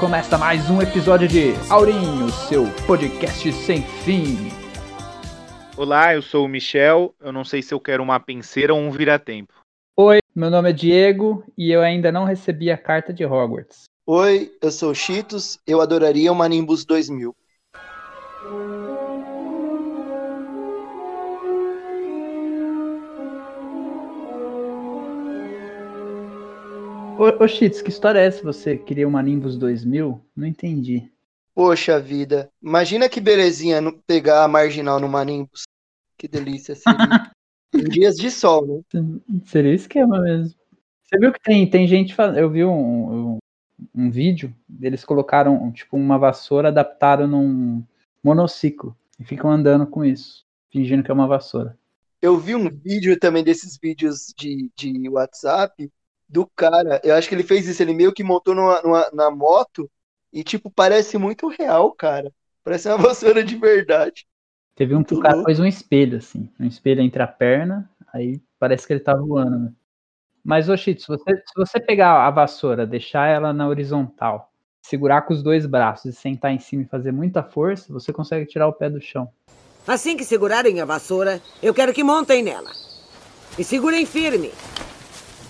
começa mais um episódio de Aurinho, seu podcast sem fim. Olá, eu sou o Michel. Eu não sei se eu quero uma penseira ou um vira-tempo. Oi, meu nome é Diego e eu ainda não recebi a carta de Hogwarts. Oi, eu sou o Cheetos. Eu adoraria uma Nimbus 2000. Ô, que história é essa? Você queria uma Nimbus 2000? Não entendi. Poxa vida, imagina que belezinha pegar a marginal numa Nimbus. Que delícia seria. em dias de sol, né? Seria esquema mesmo. Você viu que tem, tem gente fazendo. Eu vi um, um, um vídeo, eles colocaram tipo uma vassoura, adaptaram num monociclo e ficam andando com isso, fingindo que é uma vassoura. Eu vi um vídeo também desses vídeos de, de WhatsApp do cara. Eu acho que ele fez isso, ele meio que montou numa, numa- na moto e, tipo, parece muito real, cara. Parece uma vassoura de verdade. Teve um que o cara pôs um espelho, assim, um espelho entre a perna, aí parece que ele tá voando, né? Mas, ô Chito, se você, se você pegar a vassoura, deixar ela na horizontal, segurar com os dois braços e sentar em cima e fazer muita força, você consegue tirar o pé do chão. Assim que segurarem a vassoura, eu quero que montem nela. E segurem firme.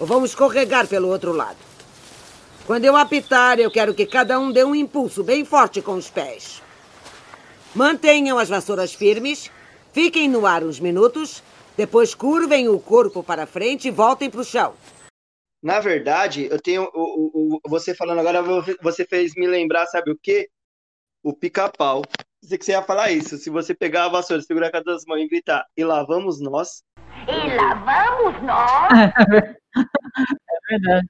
Ou vamos escorregar pelo outro lado. Quando eu apitar, eu quero que cada um dê um impulso bem forte com os pés. Mantenham as vassouras firmes, fiquem no ar uns minutos, depois curvem o corpo para frente e voltem para o chão. Na verdade, eu tenho. O, o- você falando agora, você fez me lembrar, sabe o quê? O pica-pau. Pensei que você ia falar isso. Se você pegar a vassoura, segurar com as duas mãos e gritar, e lá vamos nós. E lá vamos nós. É verdade.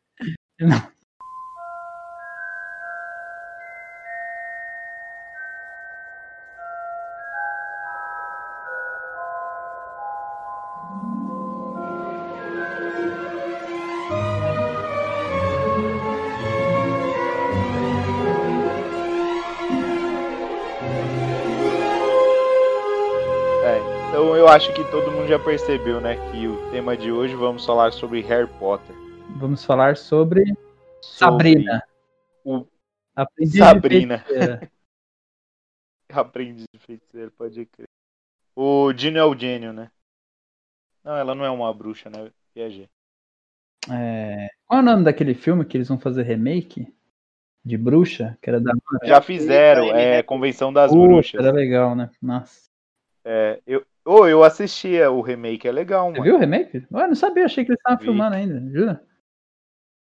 É, então eu acho que todo mundo já percebeu, né, que o tema de hoje vamos falar sobre Harry Potter. Vamos falar sobre Sobre Sabrina. o Aprendiz Sabrina. aprendiz de feiticeiro, pode crer. O Dino é o gênio, né? Não, ela não é uma bruxa, né? Viajei. É, Qual é o nome daquele filme que eles vão fazer remake? De bruxa? Que era da. Já fizeram, é? Convenção das Bruxas. Era legal, né? Nossa. É, eu, oh, eu assistia o remake, é legal, Você mano. viu o remake? Ué, não sabia, achei que eles estavam filmando ainda, jura?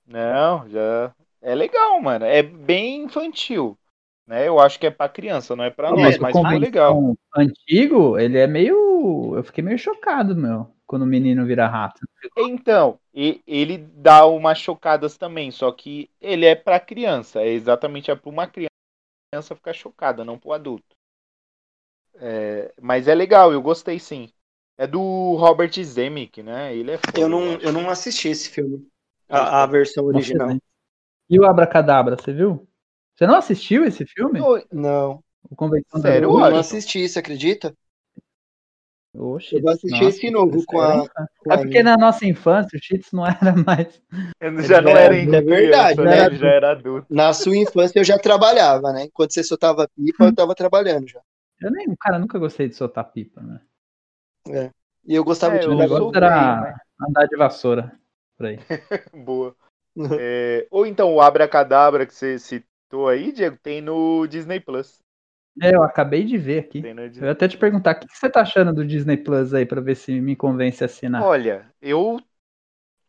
Não, já. É legal, mano. É bem infantil. Né? Eu acho que é pra criança, não é pra nós, mas ficou Convenção legal. Antigo, ele é meio. Eu fiquei meio chocado, meu, quando o menino vira rato. Então, e- ele dá umas chocadas também, só que ele é pra criança. É exatamente pra uma criança ficar chocada, não pro adulto. É, mas é legal, eu gostei sim. É do Robert Zemeck, né? Ele é foda, Eu não, acho. eu não assisti esse filme. A, a versão original. E o Abracadabra, você viu? Você não assistiu esse filme? Não, O Convenção Sério, eu eu não assisti, você acredita? Oxe, Eu vou assistir nossa, esse novo com a. com É a porque na nossa infância o Cheats não era mais. Ele já não É, era é ainda verdade, criança, né? né? Ele já era adulto. Na sua infância eu já trabalhava, né? Enquanto você soltava pipa, eu tava trabalhando já. Eu nem, cara, nunca gostei de soltar pipa, né? E eu gostava É, de O jogar negócio era né? andar de vassoura por aí. Boa. É, ou então o Abracadabra que você citou aí, Diego, tem no Disney Plus. É, eu acabei de ver aqui. Eu ia até te perguntar, o que você tá achando do Disney Plus aí, pra ver se me convence a assinar? Olha, eu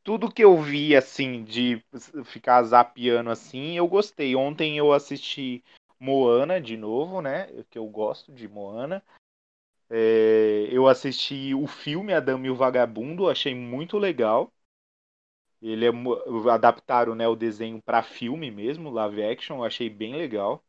tudo que eu vi assim de ficar zapeando assim, eu gostei. Ontem eu assisti Moana de novo, né? Que eu gosto de Moana. É, eu assisti o filme A Dama e o Vagabundo, achei muito legal. Ele é adaptaram, né, o desenho para filme mesmo, live action, achei bem legal.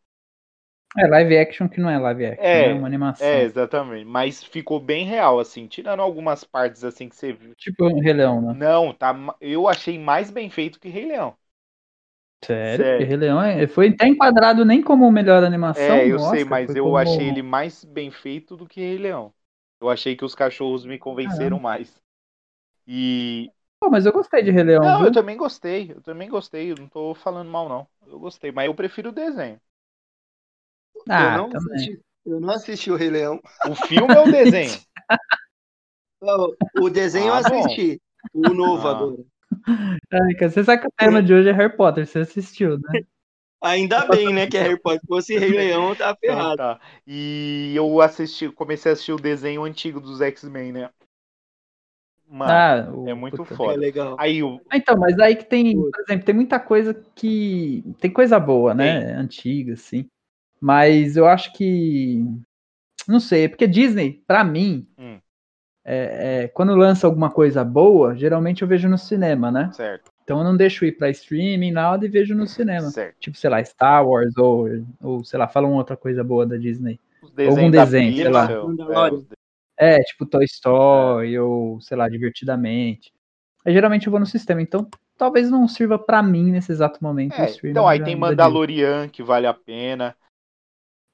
É live action que não é live action, É, é uma animação. É, exatamente. Mas ficou bem real, assim, tirando algumas partes assim que você viu. Tipo um Rei Leão, né? Não, tá. Eu achei mais bem feito que Rei Leão. Sério? Sério. Rei Leão é- foi até enquadrado nem como melhor animação. É, eu no sei, Oscar, mas eu como- achei ele mais bem feito do que Rei Leão. Eu achei que os cachorros me convenceram mais. E. Pô, mas eu gostei de Rei Leão, Não, viu? eu também gostei. Eu também gostei. Eu não tô falando mal, não. eu gostei, mas eu prefiro o desenho. Ah, eu, não também. assisti, eu não assisti o Rei Leão. O filme é o desenho. Não, O desenho eu Ah, bom. assisti. O novo Ah. agora. Ai, cara, você sabe que o tema de hoje é Harry Potter, você assistiu, né? Ainda bem, né, que é Harry Potter. Se fosse Rei Leão, eu tava Então ferrado. tá. E eu assisti, comecei a assistir o desenho antigo dos X-Men, né? Mano, Ah, o- é muito puta. É foda. legal. aí o. Ah, Então, mas aí que tem, por exemplo, tem muita coisa que. Tem coisa boa, né? Antiga, assim. Mas eu acho que. Não sei, porque Disney, pra mim, Hum. É- é, quando lança alguma coisa boa, geralmente eu vejo no cinema, né? Certo, Então eu não deixo ir pra streaming, nada, e vejo no cinema. certo. Tipo, sei lá, Star Wars, ou, ou sei lá, falam outra coisa boa da Disney. Os Algum desenho, sei lá. É, de- É, tipo Toy Story, ou sei lá, Divertidamente. Aí, geralmente eu vou no sistema, então talvez não sirva pra mim nesse exato momento. o É, streaming então aí tem. Mandalorian que vale a pena.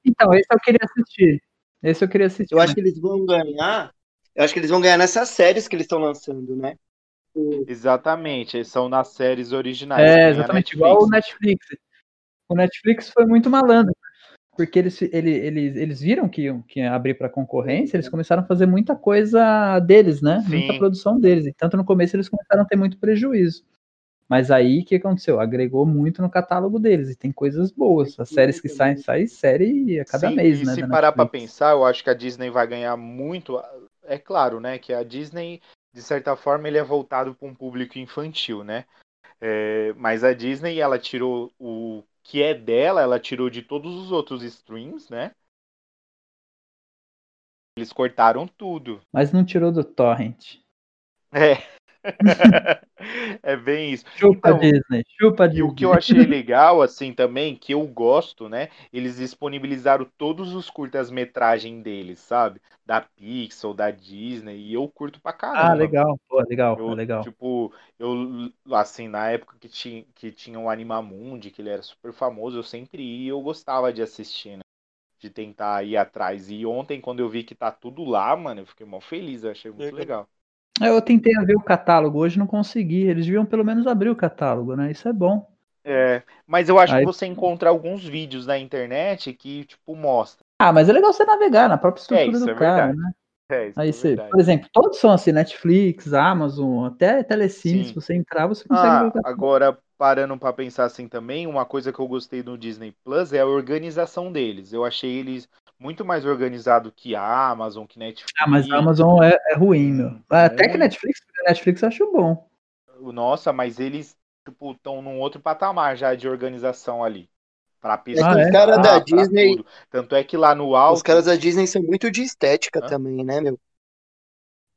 Então, esse eu queria assistir. Esse eu queria assistir. Eu acho né? que eles vão ganhar. Eu acho que eles vão ganhar nessas séries que eles estão lançando, né? O- Exatamente, eles são nas séries originais. É, a exatamente, igual o Netflix. O Netflix foi muito malandro, porque eles, ele- eles, eles viram que, iam- que ia abrir para concorrência, eles começaram a fazer muita coisa deles, né? Muita Sim. produção deles. E tanto no começo eles começaram a ter muito prejuízo. Mas aí o que aconteceu? Agregou muito no catálogo deles e tem coisas boas. As séries que saem, sai série a cada Sim, mês, e né? se parar pra Netflix. pensar, eu acho que a Disney vai ganhar muito. É claro, né? Que a Disney, de certa forma, ele é voltado para um público infantil, né? É, mas a Disney, ela tirou o que é dela, ela tirou de todos os outros streams, né? Eles cortaram tudo. Mas não tirou do Torrent. É. é bem isso. Chupa Então, Disney, chupa E Disney. o que eu achei legal, assim, também, que eu gosto, né? Eles disponibilizaram todos os curtas-metragem deles, sabe? Da Pixar, da Disney, e eu curto pra caramba. Ah, legal, pô, legal, Eu, legal. tipo, eu, assim, na época que tinha, que tinha o Animamundi, que ele era super famoso, eu sempre ia e eu gostava de assistir, né? De tentar ir atrás. E ontem, quando eu vi que tá tudo lá, mano, eu fiquei mó feliz, eu achei muito Legal. Eu tentei ver o catálogo hoje, não consegui. Eles deviam pelo menos abrir o catálogo, né? Isso é bom. É, mas eu acho Aí- que você encontra alguns vídeos na internet que, tipo, mostra. Ah, mas é legal você navegar na própria estrutura isso do é cara, verdade. né? É, isso Aí é você, verdade. por exemplo, todos são assim, Netflix, Amazon, até Telecine, Sim. se você entrar, você consegue Ah, agora parando pra pensar assim também, uma coisa que eu gostei no Disney Plus é a organização deles. Eu achei eles muito mais organizado que a Amazon, que Netflix. Ah, mas a Amazon é, é ruim, meu. Até que Muito. Netflix, Netflix eu acho bom. Nossa, mas eles tipo estão num outro patamar já de organização ali. Pra É que pesquisar, Ah, é? os caras da Disney, tudo. Tanto é que lá no alto. os caras da Disney são muito de estética Hã? também, né, meu?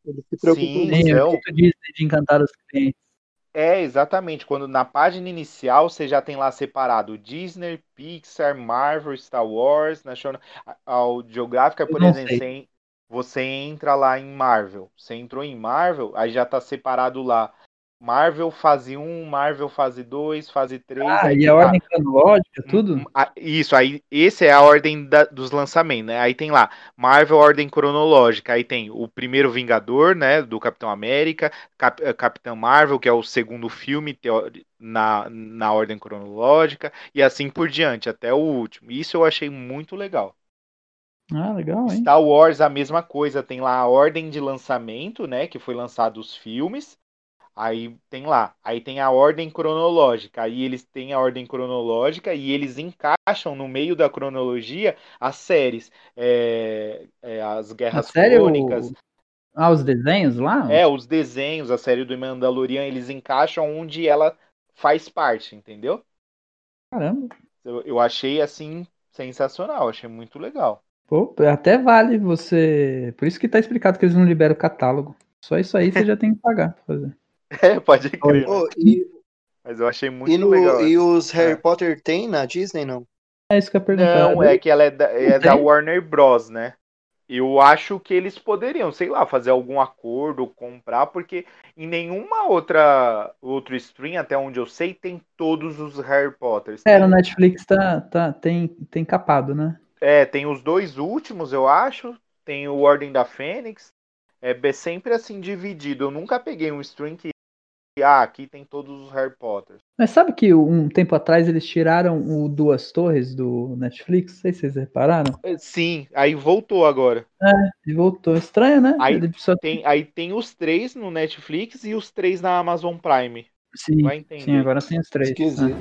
Eles se preocupam Sim, muito. Sim, é Então- Disney de encantar os clientes. É, exatamente. Quando na página inicial você já tem lá separado Disney, Pixar, Marvel, Star Wars, National Eu por exemplo, você, você entra lá em Marvel. Você entrou em Marvel, aí já tá separado lá Marvel fase 1, Marvel fase 2, fase 3. Ah, aí e a lá- ordem cronológica, tudo? Hum, Isso, aí esse é a ordem da- dos lançamentos, né? Aí tem lá Marvel ordem cronológica, aí tem o primeiro Vingador, né, do Capitão América, Cap- eh, Capitão Marvel, que é o segundo filme na, na ordem cronológica, e assim por diante, até o último. Isso eu achei muito legal. Ah, legal, hein? Star Wars a mesma coisa, tem lá a ordem de lançamento, né, que foi lançado os filmes. Aí tem lá, aí tem a ordem cronológica, aí eles têm a ordem cronológica e eles encaixam no meio da cronologia as séries, é, é, as A Guerras série, o... Crônicas, Ah, os desenhos lá? é, os desenhos, a série do Mandalorian, eles encaixam onde ela faz parte, entendeu? Caramba. Eu, eu achei assim sensacional, achei muito legal. Pô, até vale você. Por isso que tá explicado que eles não liberam o catálogo. Só isso aí você já tem que pagar pra fazer. É, pode crer, Ô, e, mas eu achei muito e, no- legal. e os Harry É. Potter tem na Disney, não? É isso que eu ia perguntar. Não, é que ela é da, é da? Warner Bros, né? Eu acho que eles poderiam, sei lá, fazer algum acordo, comprar, porque em nenhuma outra outro stream, até onde eu sei, tem todos os Harry Potters. É, no Netflix tá, tá, tem, tem capado, né? É, tem os dois últimos, eu acho. Tem o Ordem da Fênix. É sempre assim dividido. Eu nunca peguei um stream que ah, aqui tem todos os Harry Potter. Mas sabe que um tempo atrás eles tiraram o Duas Torres do Netflix? Não sei se vocês repararam. É, sim, aí voltou agora. É, voltou. Estranho, né? Aí só tem, aí tem os três no Netflix e os três na Amazon Prime. Sim, Vai entender. sim, agora tem os três. Esquisito.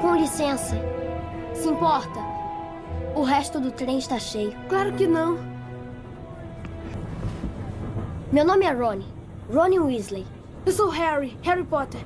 Com licença. Se importa? O resto do trem está cheio. Claro que não. Meu nome é Ronnie. Ronnie Weasley. Eu sou Harry, Harry Potter.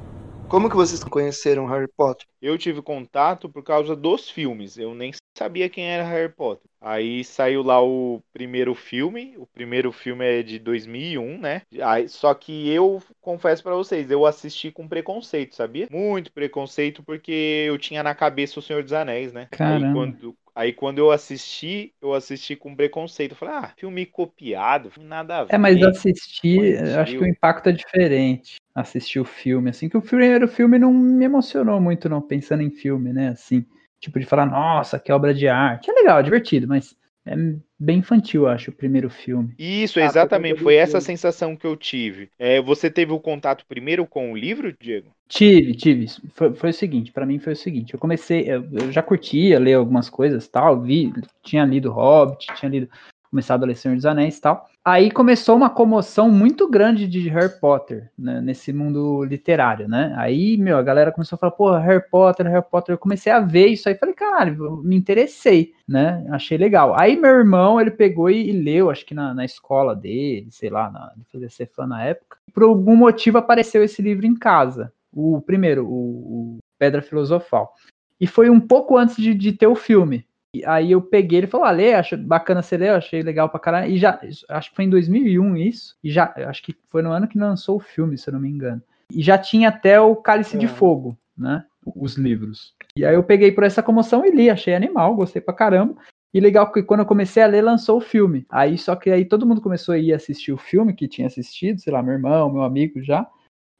Como que vocês conheceram Harry Potter? Eu tive contato por causa dos filmes. Eu nem sabia quem era Harry Potter. Aí saiu lá o primeiro filme. O primeiro filme é de 2001, né? Aí, só que eu confesso pra vocês, eu assisti com preconceito, sabia? Muito preconceito porque eu tinha na cabeça o Senhor dos Anéis, né? Aí Caramba. quando, aí quando eu assisti, eu assisti com preconceito. Eu falei, ah, filme copiado, nada a ver. É, mas assistir, acho que o impacto é diferente. Assistir o filme, assim, que o primeiro filme não me emocionou muito, não, pensando em filme, né? Assim, tipo, de falar, nossa, que obra de arte. É legal, é divertido, mas é bem infantil, acho, o primeiro filme. Isso, Ah, exatamente. foi Foi essa filme. sensação que eu tive. É, você teve o contato primeiro com o livro, Diego? Tive, tive. Foi, foi o seguinte, pra mim foi o seguinte, eu comecei, eu, eu já curtia ler algumas coisas tal, vi, tinha lido Hobbit, tinha lido, começado a ler Senhor dos Anéis e tal. Aí começou uma comoção muito grande de Harry Potter, né, nesse mundo literário, né? Aí, meu, a galera começou a falar, pô, Harry Potter, Harry Potter. Eu comecei a ver isso aí, falei, caralho, me interessei, né? Achei legal. Aí meu irmão, ele pegou e, e leu, acho que na, na escola dele, sei lá, na, ele fazia ser fã na época. Por algum motivo apareceu esse livro em casa. O primeiro, o, o Pedra Filosofal. E foi um pouco antes de, de ter o filme. E aí eu peguei, ele falou, ah, lê, acho bacana você ler, eu achei legal pra caralho. E já, acho que foi em 2001 isso, e já, acho que foi no ano que lançou o filme, se eu não me engano. E já tinha até o Cálice de É. Fogo, né, os livros. E aí eu peguei por essa comoção e li, achei animal, gostei pra caramba. E legal que quando eu comecei a ler, lançou o filme. Aí só que aí todo mundo começou a ir assistir o filme, que tinha assistido, sei lá, meu irmão, meu amigo já.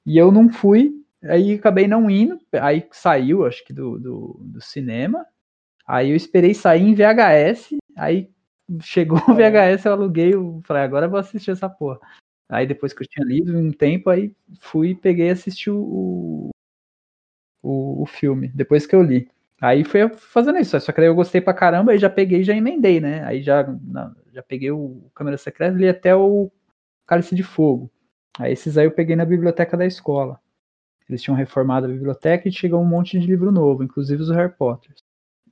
E eu não fui, aí acabei não indo. Aí saiu, acho que do, do, do cinema. Aí eu esperei sair em VHS. Aí chegou o VHS, eu aluguei, eu falei, agora eu vou assistir essa porra. Aí depois que eu tinha lido um tempo, aí fui, peguei e assisti o, o, o filme, depois que eu li. Aí foi fazendo isso, só que aí eu gostei pra caramba, aí já peguei e já emendei, né? Aí já, já peguei o Câmera Secreta e li até o Cálice de Fogo. Aí esses aí eu peguei na biblioteca da escola. Eles tinham reformado a biblioteca e chegou um monte de livro novo, inclusive os Harry Potter.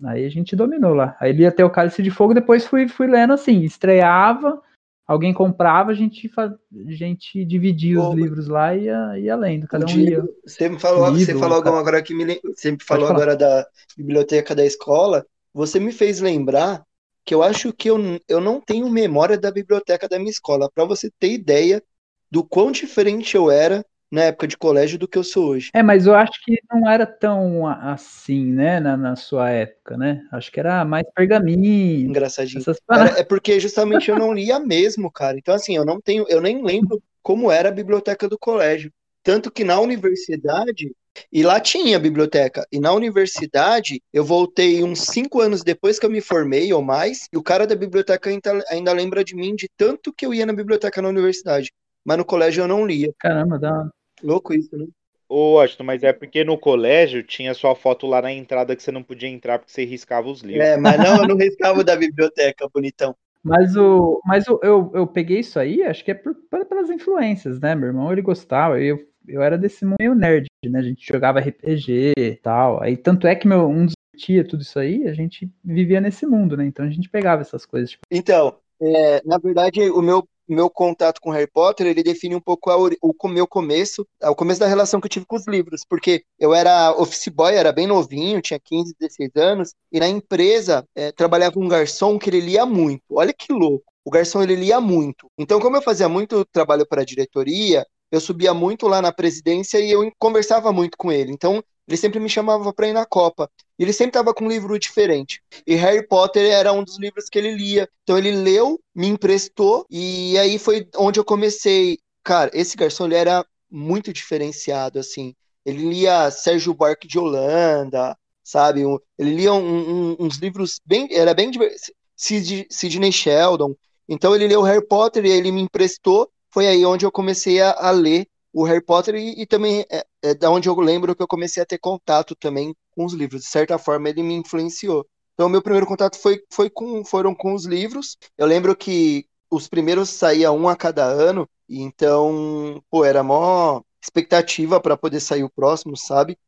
Aí a gente dominou lá. Aí li até o Cálice de Fogo, depois fui, fui lendo assim, estreava, alguém comprava, a gente, a gente dividia os Ô, livros lá e ia, ia lendo, cada um ia. Diego, você me falou, você livro, falou cara. agora agora que me você me falou agora da biblioteca da escola. Você me fez lembrar que eu acho que eu, eu não tenho memória da biblioteca da minha escola, para você ter ideia do quão diferente eu era na época de colégio do que eu sou hoje. É, mas eu acho que não era tão assim, né, na, na sua época, né? Acho que era mais pergaminho, Engraçadinho. Cara, é porque justamente eu não lia mesmo, cara. Então, assim, eu não tenho, eu nem lembro como era a biblioteca do colégio. Tanto que na universidade, e lá tinha biblioteca, e na universidade eu voltei uns cinco anos depois que eu me formei ou mais, e o cara da biblioteca ainda, ainda lembra de mim de tanto que eu ia na biblioteca na universidade. Mas no colégio eu não lia. Caramba, dá. Louco isso, né? Ô, Washington, mas é porque no colégio tinha sua foto lá na entrada que você não podia entrar porque você riscava os livros. É, mas não, eu não riscava da biblioteca, bonitão. Mas, o, mas o, eu, eu peguei isso aí, acho que é por, por- pelas influências, né? Meu irmão, ele gostava, eu, eu era desse mundo meio nerd, né? A gente jogava RPG e tal. Aí, tanto é que meu, um dos tia tudo isso aí, a gente vivia nesse mundo, né? Então a gente pegava essas coisas. Tipo, Então, é, na verdade, o meu, meu contato com Harry Potter, ele define um pouco a o meu começo, o começo da relação que eu tive com os livros, porque eu era office boy, era bem novinho, tinha 15, 16 anos, e na empresa é, trabalhava um garçom que ele lia muito. Olha que louco. O garçom, ele lia muito. Então, como eu fazia muito trabalho para a diretoria, eu subia muito lá na presidência e eu conversava muito com ele. Então, ele sempre me chamava para ir na Copa. Ele sempre estava com um livro diferente. E Harry Potter era um dos livros que ele lia. Então ele leu, me emprestou, e aí foi onde eu comecei. Cara, esse garçom ele era muito diferenciado, assim. Ele lia Sérgio Buarque de Holanda, sabe? Ele lia um- um- uns livros bem. Era bem diverso. Sid- Sidney Sheldon. Então ele leu Harry Potter e ele me emprestou. Foi aí onde eu comecei a, a ler o Harry Potter e, e também é, é, da onde eu lembro que eu comecei a ter contato também com os livros. De certa forma, ele me influenciou. Então, meu primeiro contato foi, foi com, foram com os livros. Eu lembro que os primeiros saía um a cada ano, e então, pô, era mó expectativa para poder sair o próximo, sabe?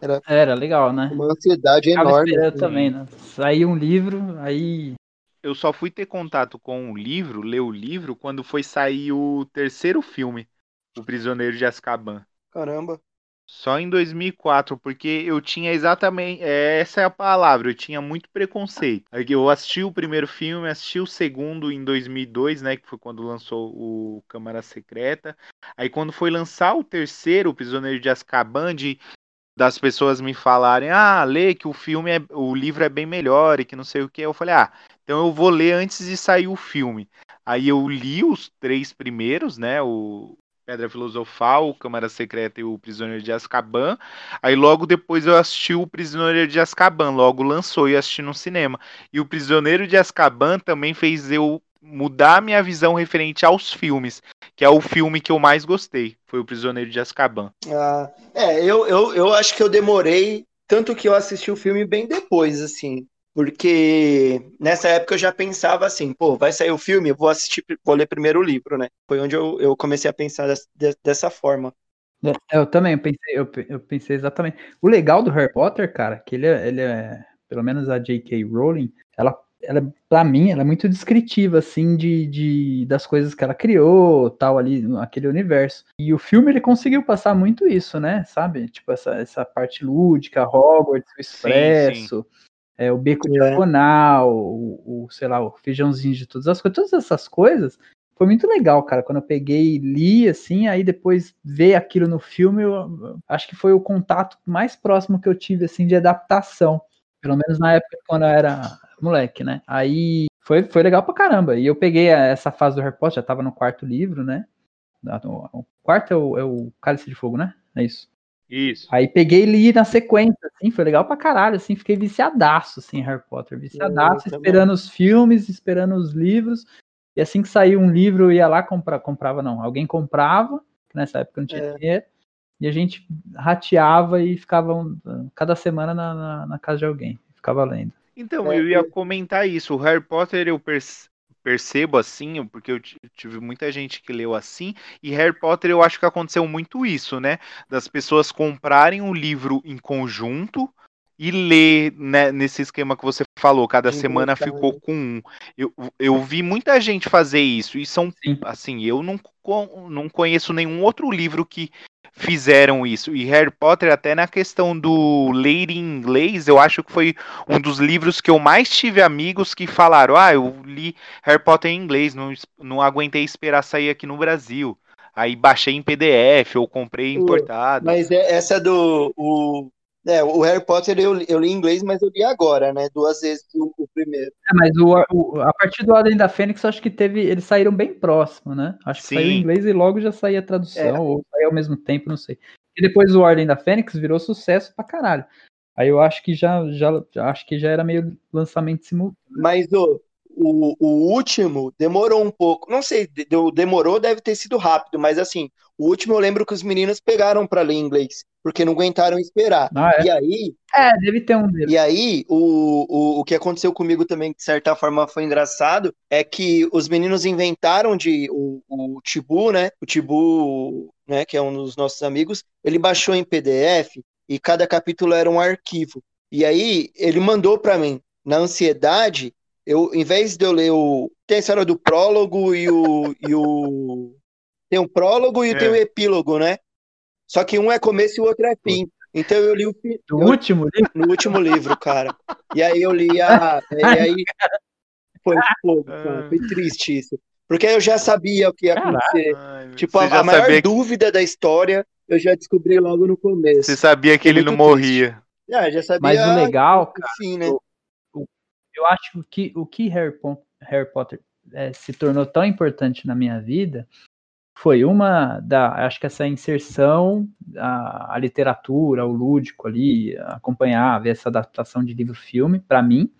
Era, era legal, né? Uma ansiedade enorme. Eu assim. também, né? Saiu um livro, aí eu só fui ter contato com o livro, ler o livro, quando foi sair o terceiro filme, O Prisioneiro de Azkaban. Caramba. Só em 2004, porque eu tinha exatamente. É, essa é a palavra, eu tinha muito preconceito. Eu assisti o primeiro filme, assisti o segundo em 2002, né? Que foi quando lançou o Câmara Secreta. Aí, quando foi lançar o terceiro, O Prisioneiro de Azkaban, de, das pessoas me falarem: ah, lê que o filme, é, o livro é bem melhor e que não sei o que. Eu falei: ah, então eu vou ler antes de sair o filme. Aí eu li os três primeiros, né? O Pedra Filosofal, Câmara Secreta e o Prisioneiro de Azkaban. Aí logo depois eu assisti o Prisioneiro de Azkaban, logo lançou e assisti no cinema. E o Prisioneiro de Azkaban também fez eu mudar minha visão referente aos filmes, que é o filme que eu mais gostei, foi o Prisioneiro de Azkaban. Ah, é, eu, eu, eu acho que eu demorei, tanto que eu assisti o filme bem depois, assim. Porque nessa época eu já pensava assim, pô, vai sair o filme, eu vou assistir, vou ler primeiro o livro, né? Foi onde eu, eu comecei a pensar dessa, dessa forma. É, eu também, eu pensei, eu, eu, pensei exatamente. O legal do Harry Potter, cara, que ele é, ele é pelo menos a J.K. Rowling, ela, ela para mim, ela é muito descritiva, assim, de, de, das coisas que ela criou, tal, ali, aquele universo. E o filme, ele conseguiu passar muito isso, né, sabe? Tipo, essa, essa parte lúdica, Hogwarts, o Expresso, sim, sim é, o beco é. diagonal, o, o, sei lá, o feijãozinho de todas as coisas, todas essas coisas, foi muito legal, cara. Quando eu peguei e li, assim, aí depois ver aquilo no filme, eu, acho que foi o contato mais próximo que eu tive, assim, de adaptação. Pelo menos na época quando eu era moleque, né? Aí foi, foi legal pra caramba. E eu peguei essa fase do Harry Potter, já tava no quarto livro, né? O quarto é o, é o Cálice de Fogo, né? É isso. Isso. Aí peguei e li na sequência, assim, foi legal pra caralho, assim, fiquei viciadaço, assim, Harry Potter, viciadaço, eu esperando os filmes, esperando os livros, e assim que saiu um livro, eu ia lá comprar, comprava não, alguém comprava, nessa época não tinha é. dinheiro, e a gente rateava e ficava um, cada semana na, na, na, casa de alguém, ficava lendo. Então, é, eu ia comentar isso, o Harry Potter eu perce percebo assim, porque eu tive muita gente que leu assim, e Harry Potter eu acho que aconteceu muito isso, né? Das pessoas comprarem um livro em conjunto e ler né, nesse esquema que você falou, cada semana ficou com um. Eu, eu vi muita gente fazer isso, e são, Sim. assim, eu não, não conheço nenhum outro livro que fizeram isso. E Harry Potter, até na questão do ler em inglês, eu acho que foi um dos livros que eu mais tive amigos que falaram: Ah, eu li Harry Potter em inglês, não, não aguentei esperar sair aqui no Brasil. Aí baixei em PDF ou comprei importado. Mas é, essa do. O, é, o Harry Potter eu, eu li em inglês, mas eu li agora, né? Duas vezes o, o primeiro. É, mas o, o, a partir do Ordem da Fênix, acho que teve. Eles saíram bem próximo, né? Acho que Sim. saiu em inglês e logo já saía a tradução, é. ou saiu ao mesmo tempo, não sei. E depois o Ordem da Fênix virou sucesso pra caralho. Aí eu acho que já, já, acho que já era meio lançamento simultâneo. Mas o, o, o último demorou um pouco. Não sei, demorou, deve ter sido rápido, mas assim, o último eu lembro que os meninos pegaram para ler inglês, porque não aguentaram esperar. Ah, é? E aí. É, deve ter um deles. E aí, o, o, o que aconteceu comigo também, de certa forma, foi engraçado, é que os meninos inventaram de. O, o Tibu, né? O Tibu, né, que é um dos nossos amigos, ele baixou em PDF e cada capítulo era um arquivo. E aí, ele mandou para mim. Na ansiedade, eu, em vez de eu ler o. Tem a história do prólogo e o. E o tem um prólogo e é. tem o um epílogo, né? Só que um é começo e o outro é fim. Então eu li o No último livro? No último livro, cara. E aí eu li a. E aí foi fogo, cara. Foi triste isso. Porque eu já sabia o que ia acontecer. Ai, tipo, a, a maior sabia... dúvida da história eu já descobri logo no começo. Você sabia que ele não morria. É, já sabia. Mas o legal, cara, sim, né? Eu acho que o que Harry, Harry Potter é, se tornou tão importante na minha vida foi uma da, acho que essa inserção a, a literatura, o lúdico ali, acompanhar, ver essa adaptação de livro-filme para mim,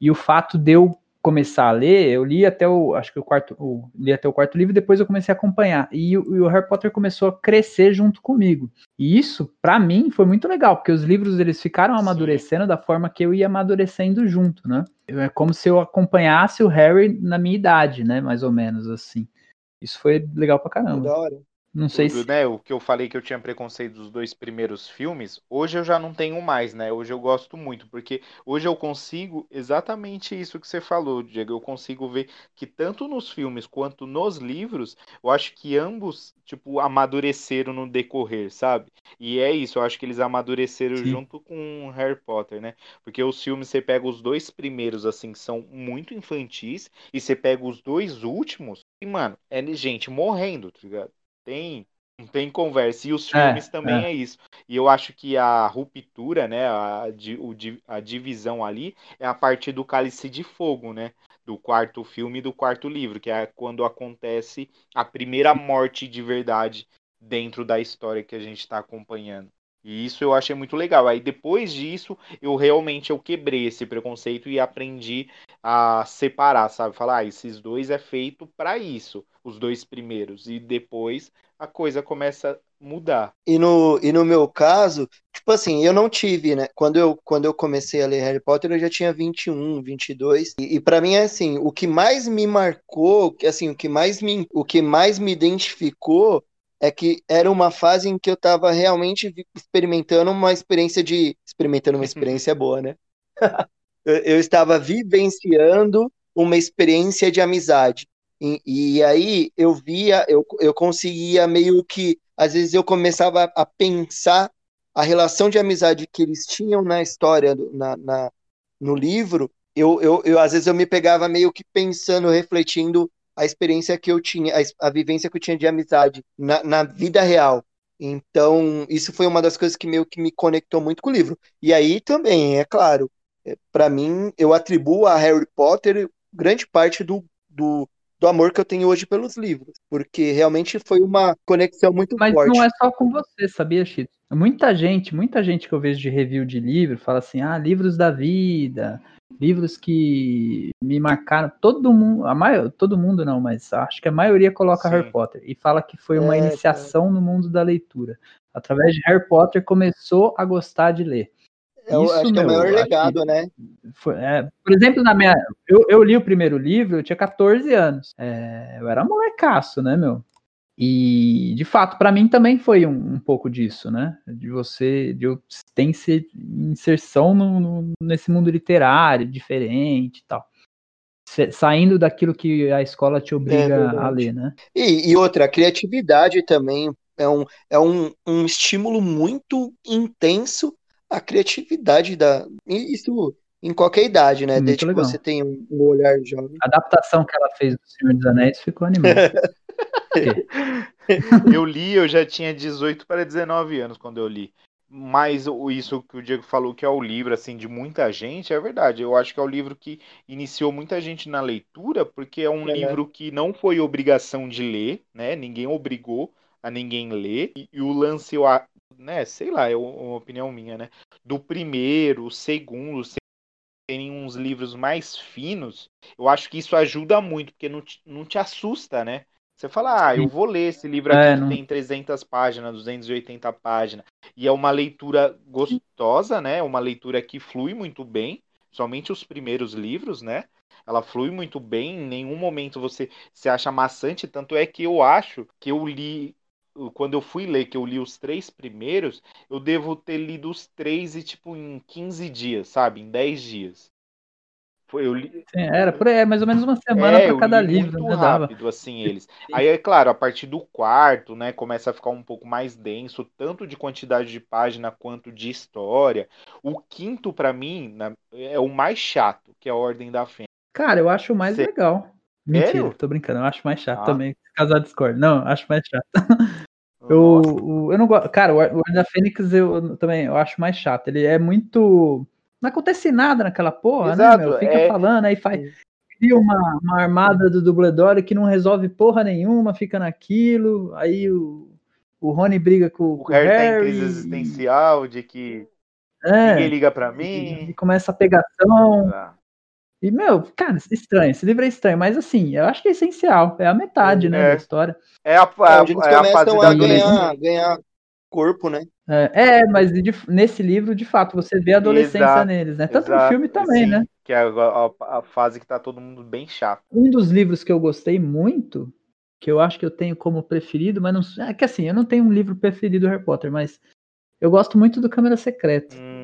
e o fato de eu começar a ler, eu li até o, acho que o quarto, o, li até o quarto livro, depois eu comecei a acompanhar. E, o- e o Harry Potter começou a crescer junto comigo. E isso, pra mim, foi muito legal, porque os livros eles ficaram Sim. amadurecendo da forma que eu ia amadurecendo junto, né? É como se eu acompanhasse o Harry na minha idade, né? Mais ou menos assim. Isso foi legal pra caramba. Da hora. Não sei se. né? O que eu falei que eu tinha preconceito dos dois primeiros filmes, hoje eu já não tenho mais, né? Hoje eu gosto muito, porque hoje eu consigo exatamente isso que você falou, Diego. Eu consigo ver que tanto nos filmes quanto nos livros, eu acho que ambos, tipo, amadureceram no decorrer, sabe? E é isso, eu acho que eles amadureceram Sim. junto com Harry Potter, né? Porque os filmes, você pega os dois primeiros, assim, que são muito infantis, e você pega os dois últimos, e, mano, é gente morrendo, tá ligado? Tem, não tem conversa. E os É, filmes também é. isso. E eu acho que a ruptura, né, a, o a divisão ali é a partir do Cálice de Fogo, né? Do quarto filme e do quarto livro, que é quando acontece a primeira morte de verdade dentro da história que a gente está acompanhando. E isso eu achei muito legal. Aí depois disso, eu realmente eu quebrei esse preconceito e aprendi a separar, sabe? Falar, ah, esses dois é feito para isso, os dois primeiros, e depois a coisa começa a mudar. E no, e no meu caso, tipo assim, eu não tive, né? Quando eu, quando eu comecei a ler Harry Potter, eu já tinha 21, 22. E, e para mim é assim, o que mais me marcou, assim, o que mais me, o que mais me identificou é que era uma fase em que eu tava realmente experimentando uma experiência de, experimentando uma experiência boa, né? Eu, estava vivenciando uma experiência de amizade. E, e aí eu via, eu, eu conseguia meio que, às vezes eu começava a pensar a relação de amizade que eles tinham na história, na, na- no livro, eu, eu, eu às vezes eu me pegava meio que pensando, refletindo a experiência que eu tinha, a, a vivência que eu tinha de amizade na, na vida real. Então, isso foi uma das coisas que meio que me conectou muito com o livro. E aí também, é claro, para mim, eu atribuo a Harry Potter grande parte do, do, do amor que eu tenho hoje pelos livros, porque realmente foi uma conexão muito Mas forte. não é só com você, sabia, Chito? Muita gente, muita gente que eu vejo de review de livro fala assim: ah, livros da vida, livros que me marcaram. Todo mundo, a maior, todo mundo não, mas acho que a maioria coloca Sim. Harry Potter e fala que foi uma É, iniciação no mundo da leitura. Através de Harry Potter começou a gostar de ler. É o- Isso, acho que é o meu, maior legado, né? Foi- é, por exemplo, na minha. Eu, eu li o primeiro livro, eu tinha 14 anos. É, eu era molecaço, né, meu? E, de fato, para mim também foi um, um pouco disso, né? De você, de eu ter inser- inserção no- no- nesse mundo literário, diferente e tal. Sa- Saindo daquilo que a escola te obriga a verdade. ler, né? E, e outra, a criatividade também é um, é um, um estímulo muito intenso à criatividade da. Isso em qualquer idade, né? Muito Desde que legal. você tem um, um olhar jovem. A adaptação que ela fez do Senhor dos Anéis ficou animada. Eu li, eu já tinha 18 para 19 anos quando eu li. Mas o- isso que o Diego falou que é o livro assim de muita gente, é verdade. Eu acho que é o livro que iniciou muita gente na leitura, porque é um É. livro que não foi obrigação de ler, né? Ninguém obrigou a ninguém ler. E, e o lance, eu, a- né, sei lá, é uma opinião minha, né? Do primeiro, o segundo, serem uns livros mais finos, eu acho que isso ajuda muito, porque não te, não te assusta, né? Você fala, ah, eu vou ler esse livro aqui É, que não- tem 300 páginas, 280 páginas, e é uma leitura gostosa, né? Uma leitura que flui muito bem, somente os primeiros livros, né? Ela flui muito bem, em nenhum momento você se acha maçante, tanto é que eu acho que eu li, quando eu fui ler, que eu li os três primeiros, eu devo ter lido os três e, tipo, em 15 dias, sabe? Em 10 dias. Foi, eu li, Sim, Era por aí, é mais ou menos uma semana é, para cada li livro, muito né? Dava. rápido, assim, eles. Aí, é claro, a partir do quarto, né, começa a ficar um pouco mais denso, tanto de quantidade de página quanto de história. O quinto, pra mim, é o mais chato, que é a Ordem da Fênix. Cara, eu acho o mais legal. Mentira, Sério? tô brincando, eu acho mais chato Ah. também. Casar Discord. Não, acho mais chato. Eu, o- eu não gosto. Cara, o o Ordem da Fênix eu, eu também eu acho mais chato. Ele é muito. Não acontece nada naquela porra, Exato, né, meu? Fica é- falando, aí faz. Cria uma, uma armada do Dumbledore que não resolve porra nenhuma, fica naquilo. Aí o, o Rony briga com, o com Harry o tá em Harry. crise existencial, de que é, ninguém liga pra e, mim. e começa a pegação. Ah, E, meu, cara, estranho. Esse livro é estranho, mas assim, eu acho que é essencial. É a metade, né, É. da história. É a, É a, eles é a fase começam da ganhar, ganhar corpo, né? É, é, mas de- nesse livro, de fato, você vê a adolescência Exato, neles, né? Tanto no Exato, filme também, sim, né? Que é a, a- a fase que tá todo mundo bem chato. Um dos livros que eu gostei muito, que eu acho que eu tenho como preferido, mas não. É que assim, eu não tenho um livro preferido do Harry Potter, mas eu gosto muito do Câmara Secreta. Hum,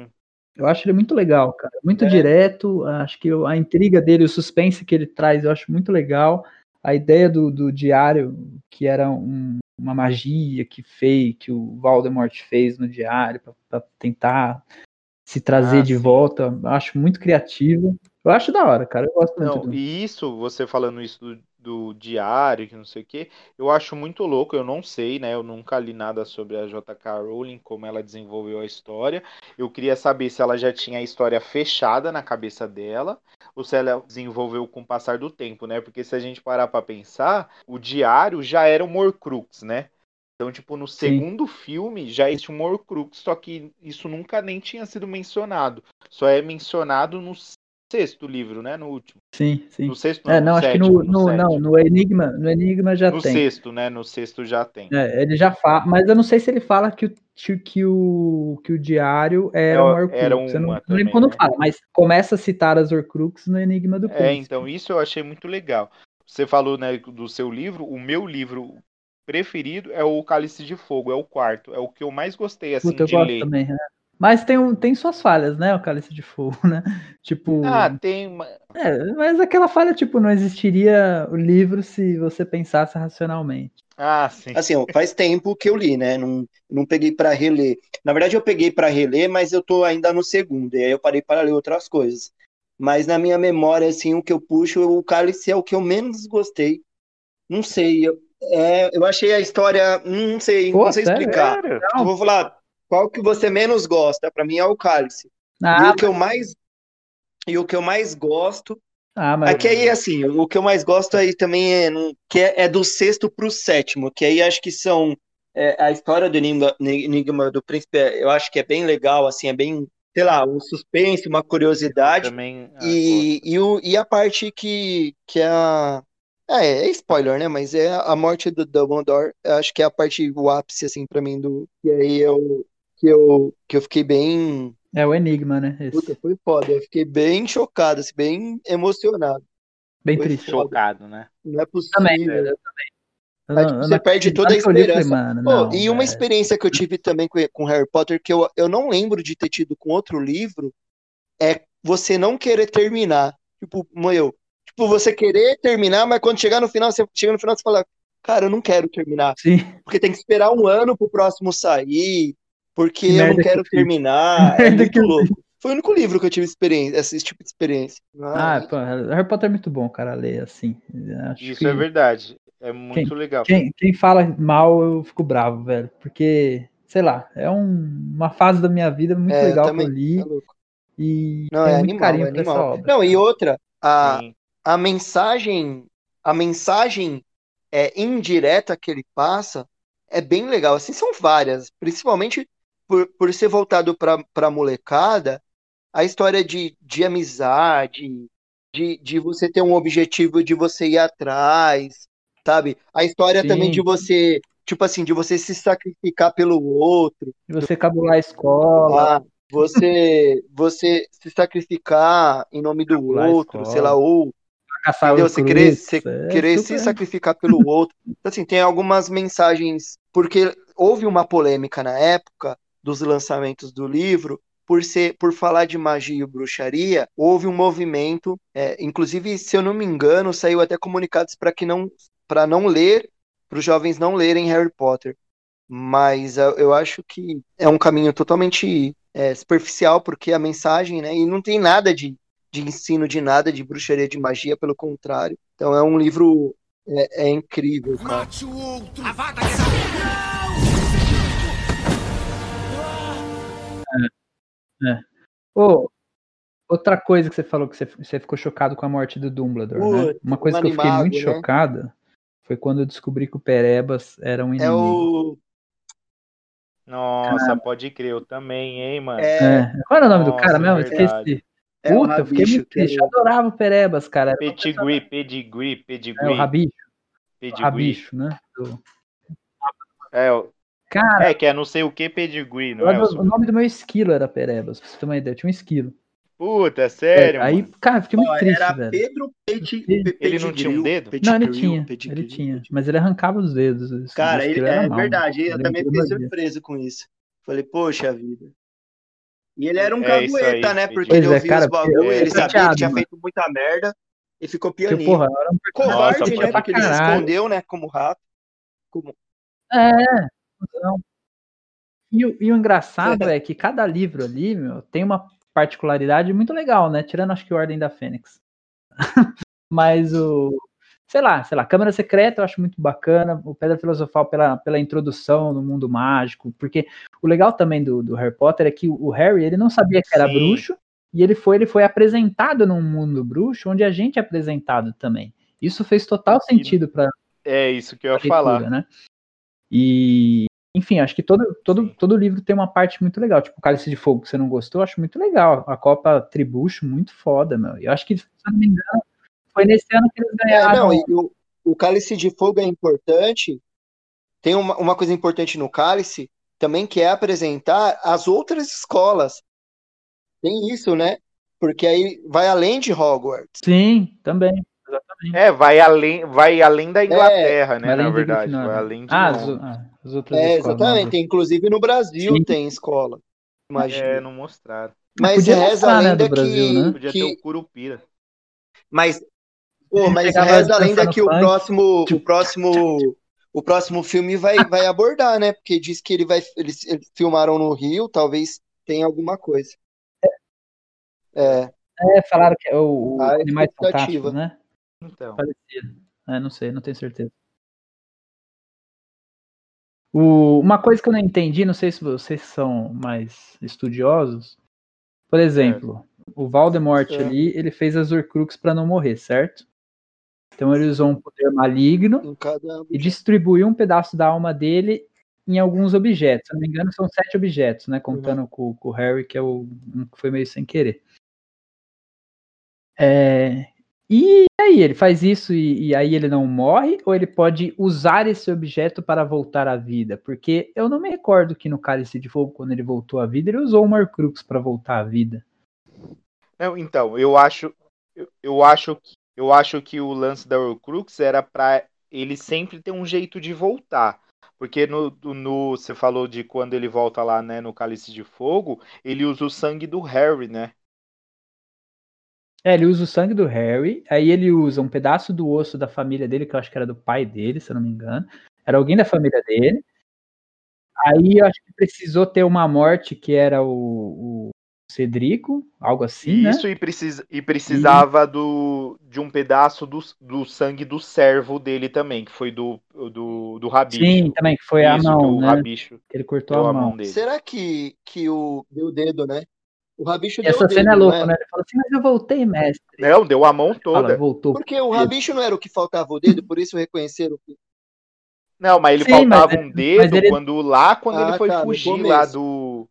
Eu acho ele muito legal, cara. Muito É. direto. Acho que a intriga dele, o suspense que ele traz, eu acho muito legal. A ideia do, do diário, que era um- uma magia que fez, que o Voldemort fez no diário para tentar se trazer Ah, de sim. volta, eu acho muito criativo. Eu acho da hora, cara. Eu gosto muito Não, do. e isso, você falando isso do, do diário, que não sei o quê, eu acho muito louco, eu não sei, né? Eu nunca li nada sobre a J.K. Rowling, como ela desenvolveu a história. Eu queria saber se ela já tinha a história fechada na cabeça dela, ou se ela desenvolveu com o passar do tempo, né? Porque se a gente parar pra pensar, o diário já era um Horcrux, né? Então, tipo, no segundo filme já existe um Horcrux, só que isso nunca nem tinha sido mencionado. Só é mencionado no sexto livro, né? No último. Sim, sim. No sexto, É, não, no acho que sétimo, no, no, não, sétimo. no Enigma, no Enigma já No tem. sexto, né? No sexto já tem. É, ele já fala, mas eu não sei se ele fala que o, que, o, que o diário era É, um Horcrux. era eu não, uma não lembro também, quando né? fala, mas começa a citar as Horcrux no Enigma do É, Príncipe. então isso eu achei muito legal. Você falou, né, do seu livro, o meu livro preferido é o Cálice de Fogo, é o quarto, é o que eu mais gostei assim Puta, de ler. também. é. Mas tem, um, tem suas falhas, né, o Cálice de Fogo, né? Tipo, Ah, tem uma... é, mas aquela falha, tipo, não existiria o livro se você pensasse racionalmente. Ah, sim. Assim, faz tempo que eu li, né? Não, não peguei pra reler. Na verdade, eu peguei pra reler, mas eu tô ainda no segundo. E aí eu parei para ler outras coisas. Mas na minha memória, assim, o que eu puxo, o Cálice é o que eu menos gostei. Não sei. Eu, é, eu achei a história. Não sei, Pô, não sei sério? explicar. Sério? Eu vou falar. Qual que você menos gosta? Pra mim é o Cálice. E Ah, o que eu mais. E o que eu mais gosto ah, mas é que aí, assim, o que eu mais gosto aí também é, que é, é do sexto pro sétimo, que aí acho que são é, a história do Enigma, Enigma do Príncipe, é- eu acho que é bem legal, assim, é bem, sei lá, um suspense, uma curiosidade, Também. ah, e, e, o, e a parte que, que é a... É, é spoiler, né, mas é a morte do Dumbledore, eu acho que é a parte, o ápice, assim, pra mim, do... E aí eu... Que eu, que eu fiquei bem. é o Enigma, né? Esse. Puta, foi foda. Eu fiquei bem chocado, assim, bem emocionado. Bem foi triste. foda. Chocado, né? Não é Também, possível. eu também. Eu Aí, não- tipo, eu você não perde toda a li, esperança. mano, Pô, não, e uma é- experiência que eu tive também com, com Harry Potter, que eu, eu não lembro de ter tido com outro livro, é você não querer terminar. Tipo, meu, tipo, você querer terminar, mas quando chegar no final, você chega no final e fala, cara, eu não quero terminar. Sim. Porque tem que esperar um ano pro próximo sair, porque Que eu não que quero eu fiz. terminar. Que É muito que louco. Foi o único livro que eu tive experiência, esse tipo de experiência. Ah, pô, Harry Potter é muito bom, cara, ler assim. Acho Isso que é verdade. É muito legal. Quem, quem fala mal, eu fico bravo, velho. Porque, sei lá, é um- uma fase da minha vida muito É, legal também, que eu li. é louco. E Não, é muito animal, carinho é essa animal. obra. Não, e outra, a, Sim. a mensagem, a mensagem é, indireta que ele passa é bem legal. Assim, são várias, principalmente por, por ser voltado para a molecada, a história de, de amizade, de, de você ter um objetivo de você ir atrás, sabe? A história Sim. também de você, tipo assim, de você se sacrificar pelo outro. E você cabular a escola. Ah, você, você se sacrificar em nome do Cabular outro, sei lá, ou entendeu? o Você querer, você é querer super- se sacrificar pelo outro. Então, assim, tem algumas mensagens, porque houve uma polêmica na época dos lançamentos do livro, por ser, por falar de magia e bruxaria, houve um movimento, é, inclusive, se eu não me engano, saiu até comunicados para que não, para não ler, para os jovens não lerem Harry Potter. Mas eu, acho que é um caminho totalmente é, superficial, porque a mensagem, né, e não tem nada de, de ensino de nada de bruxaria de magia, pelo contrário. Então é um livro é, é incrível, cara. Ô, outra coisa que você falou que você, você ficou chocado com a morte do Dumbledore, né? Uma coisa um que eu fiquei muito né? chocada foi quando eu descobri que o Perebas era um É inimigo. o Nossa, pode crer, eu também, hein, mano. é, É. Qual era o nome do Nossa, cara mesmo? verdade. Esqueci. É o Puta, eu fiquei muito que é triste. Eu adorava o Perebas, cara. Uma Pedigree, pedigree, É, o Rabicho, pedigree. Rabicho, né? Do- É, o- Cara, é, que é não sei o que pedigree, não é? adoro- o nome do meu esquilo era Perebas, pra você ter uma ideia. Eu tinha um esquilo. Puta, sério, É, aí, cara, fiquei muito Ó, triste, era velho. Pedro Pedi, Ele- não tinha um dedo? Não, ele tinha, ele tinha. Mas ele arrancava os dedos. esse- Cara, ele, é mau, verdade. Eu Ele também fiquei surpreso com isso. Falei, poxa vida. E ele era um É isso cagueta, aí, né? Porque Pois ele é, ouvia cara, os bagulho, porque eu ele sabia que tinha feito muita merda e ficou Porque, pianinho. porra, era um Nossa, Covarde, podia né? Porque ele se escondeu, né? Como rato. Como... É, não. E, o- e o engraçado é que cada livro ali, meu, tem uma particularidade muito legal, né? Tirando acho que Ordem da Fênix. Mas o. Sei lá, sei lá, Câmara Secreta eu acho muito bacana, o Pedra Filosofal pela, pela introdução no mundo mágico, porque o legal também do, do Harry Potter é que o Harry, ele não sabia que era Sim. bruxo, e ele foi, ele foi apresentado num mundo bruxo, onde a gente é apresentado também. Isso fez total sentido para É isso que eu ia leitura, falar. né? E, enfim, acho que todo, todo, todo livro tem uma parte muito legal. Tipo, o Cálice de Fogo que você não gostou, eu acho muito legal. A Copa Tribucho, muito foda, meu. Eu acho que, se eu não me engano, foi nesse ano que eles É, ganharam. não, e o, o cálice de fogo é importante. Tem uma, uma coisa importante no cálice também que é apresentar as outras escolas. Tem isso, né? Porque aí vai além de Hogwarts. Sim, também. Exatamente. É, vai além, vai além da Inglaterra, né? Vai além Na de verdade, vai além de ah, as, ah, as outras É, escolas exatamente. novas. Tem, inclusive no Brasil Sim. tem escola. Imagina. É, não mostraram. Mas Podia reza mostrar, a né, lenda do Brasil, que, né? Podia que- ter o Curupira. Mas, pô, mas reza a lenda que o funk, próximo, tipo, o próximo, o próximo filme vai, vai abordar, né? Porque diz que ele vai, eles, eles filmaram no Rio, talvez tenha alguma coisa. É, É, falaram que é o, o A Animais expectativa. Fantásticos, né? Então. Parecido. É, não sei, não tenho certeza. O- uma coisa que eu não entendi, não sei se vocês são mais estudiosos. Por exemplo, o Voldemort Certo. ali, ele fez as Horcrux para não morrer, certo? Então ele usou um poder maligno cada. e distribuiu um pedaço da alma dele em alguns objetos. Se não me engano, são sete objetos, né? Contando com, com o Harry, que é o um que foi meio sem querer. É, e aí, ele faz isso e, e aí ele não morre? Ou ele pode usar esse objeto para voltar à vida? Porque eu não me recordo que no Cálice de Fogo, quando ele voltou à vida, ele usou uma Horcrux para voltar à vida. Não, então, eu acho, eu, eu acho que eu acho que o lance da Horcrux era pra ele sempre ter um jeito de voltar. Porque no, no você falou de quando ele volta lá, né, no Cálice de Fogo, ele usa o sangue do Harry, né? É, ele usa o sangue do Harry, aí ele usa um pedaço do osso da família dele, que eu acho que era do pai dele, se eu não me engano. Era alguém da família dele. Aí eu acho que precisou ter uma morte que era o, o Cedrico, algo assim, né? Isso e, precisa, e precisava do, de um pedaço do, do sangue do servo dele também, que foi do, do, do Rabicho. Sim, também, que foi a Isso, que mão, o né? Rabicho Que ele cortou a a mão. mão dele. Será que, que o deu o dedo, né? O Rabicho deu essa cena é não louca, é? né? Ele falou assim, mas eu voltei, mestre. Não, deu a mão Fala, toda. voltou. Porque o Rabicho não era o que faltava o dedo, por isso reconheceram. que- Não, mas ele Sim, mas faltava ele- um dedo mas ele- quando lá, quando Ah, ele foi tá, fugir lá do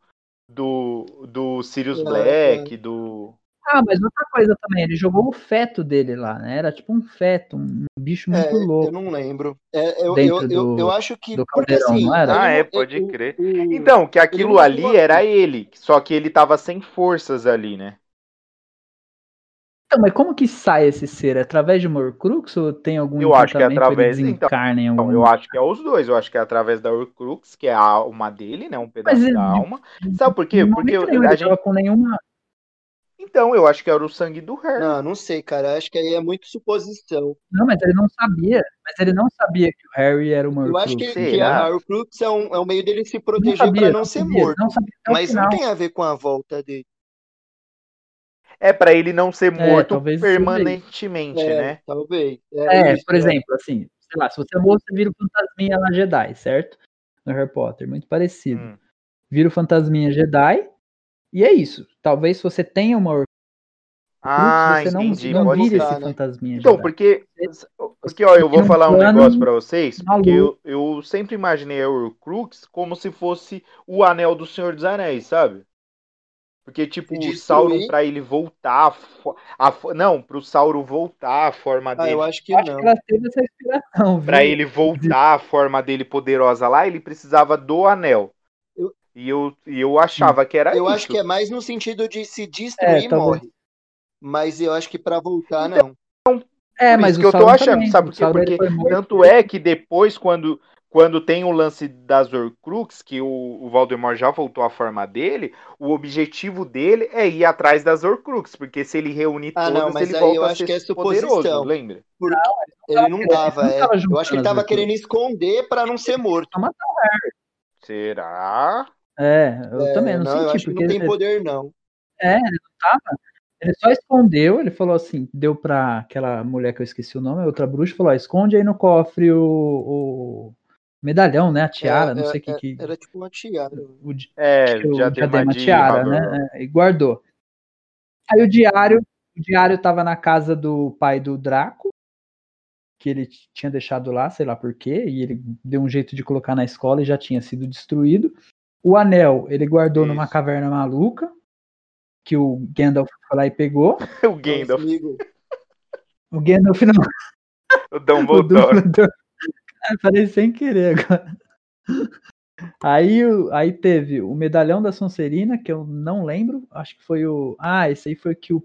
do do Sirius Ah, Black, do Ah, mas outra coisa também, ele jogou o feto dele lá, né? Era tipo um feto, um bicho É, muito eu louco. não lembro. É, eu, Dentro eu, eu, do- eu acho que. do Porque assim. não era? ele Ah, é, pode o- crer. o- Então, que aquilo ali era assim. ele, só que ele tava sem forças ali, né? Então, mas como que sai esse ser? É através de uma Horcrux ou tem algum Eu acho que é através- ele então, desencarna em algum... Então, eu acho que é os dois. Eu acho que é através da Horcrux, que é a alma dele, né? Um pedaço ele- da alma. Sabe por quê? Porque a ele gente... com nenhuma... Então, eu acho que era o sangue do Harry. Não, não sei, cara. Acho que aí é muito suposição. Não, mas ele não sabia. Mas ele não sabia que o Harry era uma Eu acho que, que a Horcrux é um, é um meio dele se Não proteger sabia, pra não ser sabia, morto. Não sabia Mas final. não tem a ver com a volta dele. É pra ele não ser É, morto isso. permanentemente, É, né? talvez. É, isso, por né? exemplo, assim, sei lá, se você é moço, você vira o fantasminha lá Jedi, certo? No Harry Potter, muito parecido. Hum. Vira o fantasminha Jedi, e é isso. Talvez se você tenha uma Horcrux, Ah, você não, entendi. não Pode vire ser. ser. esse fantasminha Então, porque, porque ó, eu vou um falar um negócio pra vocês, porque eu, eu sempre imaginei a Horcrux como se fosse o anel do Senhor dos Anéis, sabe? Porque, tipo, o. Sauron, pra ele voltar. a A, não, pro Sauron voltar a forma Ah, dele. eu acho que Eu acho não. que ela teve essa inspiração, viu? Pra ele voltar a forma dele poderosa lá, ele precisava do anel. Eu- E eu, e eu achava que era Eu isso. acho que é mais no sentido de se destruir É, talvez. morre. Mas eu acho que pra voltar, Então, não. É, Por mas isso o que eu tô achando, também. sabe por quê? Porque tanto é que depois, quando, quando tem o lance das Horcrux, que o, o Voldemort já voltou à forma dele, o objetivo dele é ir atrás das Horcrux, porque se ele reunir Ah, todas, não, mas ele aí volta eu a acho ser que é poderoso, suposição. lembra? Ele não ele não é. tava Eu acho que ele tava querendo esconder pra não ser morto. Será? É, eu É, também não, não, eu senti, acho que porque não tem ele, poder, não. é, ele não tava. Ele só escondeu, ele falou assim, deu pra aquela mulher que eu esqueci o nome, outra bruxa, falou, ó, esconde aí no cofre o, o medalhão, né, a tiara, É, não é, sei o que é, que... Era tipo uma tiara. o, É, que o já uma diadema de tiara, né, é, e guardou. Aí o diário, o diário tava na casa do pai do Draco, que ele tinha deixado lá, sei lá por quê, e ele deu um jeito de colocar na escola e já tinha sido destruído. O anel, ele guardou numa Isso. caverna maluca, que o Gandalf foi lá e pegou. O Gandalf, Amigo, O Gandalf não, o o Dumbledore. Dumbledore. Cara, falei sem querer agora. Aí, aí teve o medalhão da Sonserina, que eu não lembro, acho que foi o. Ah, esse aí foi que o,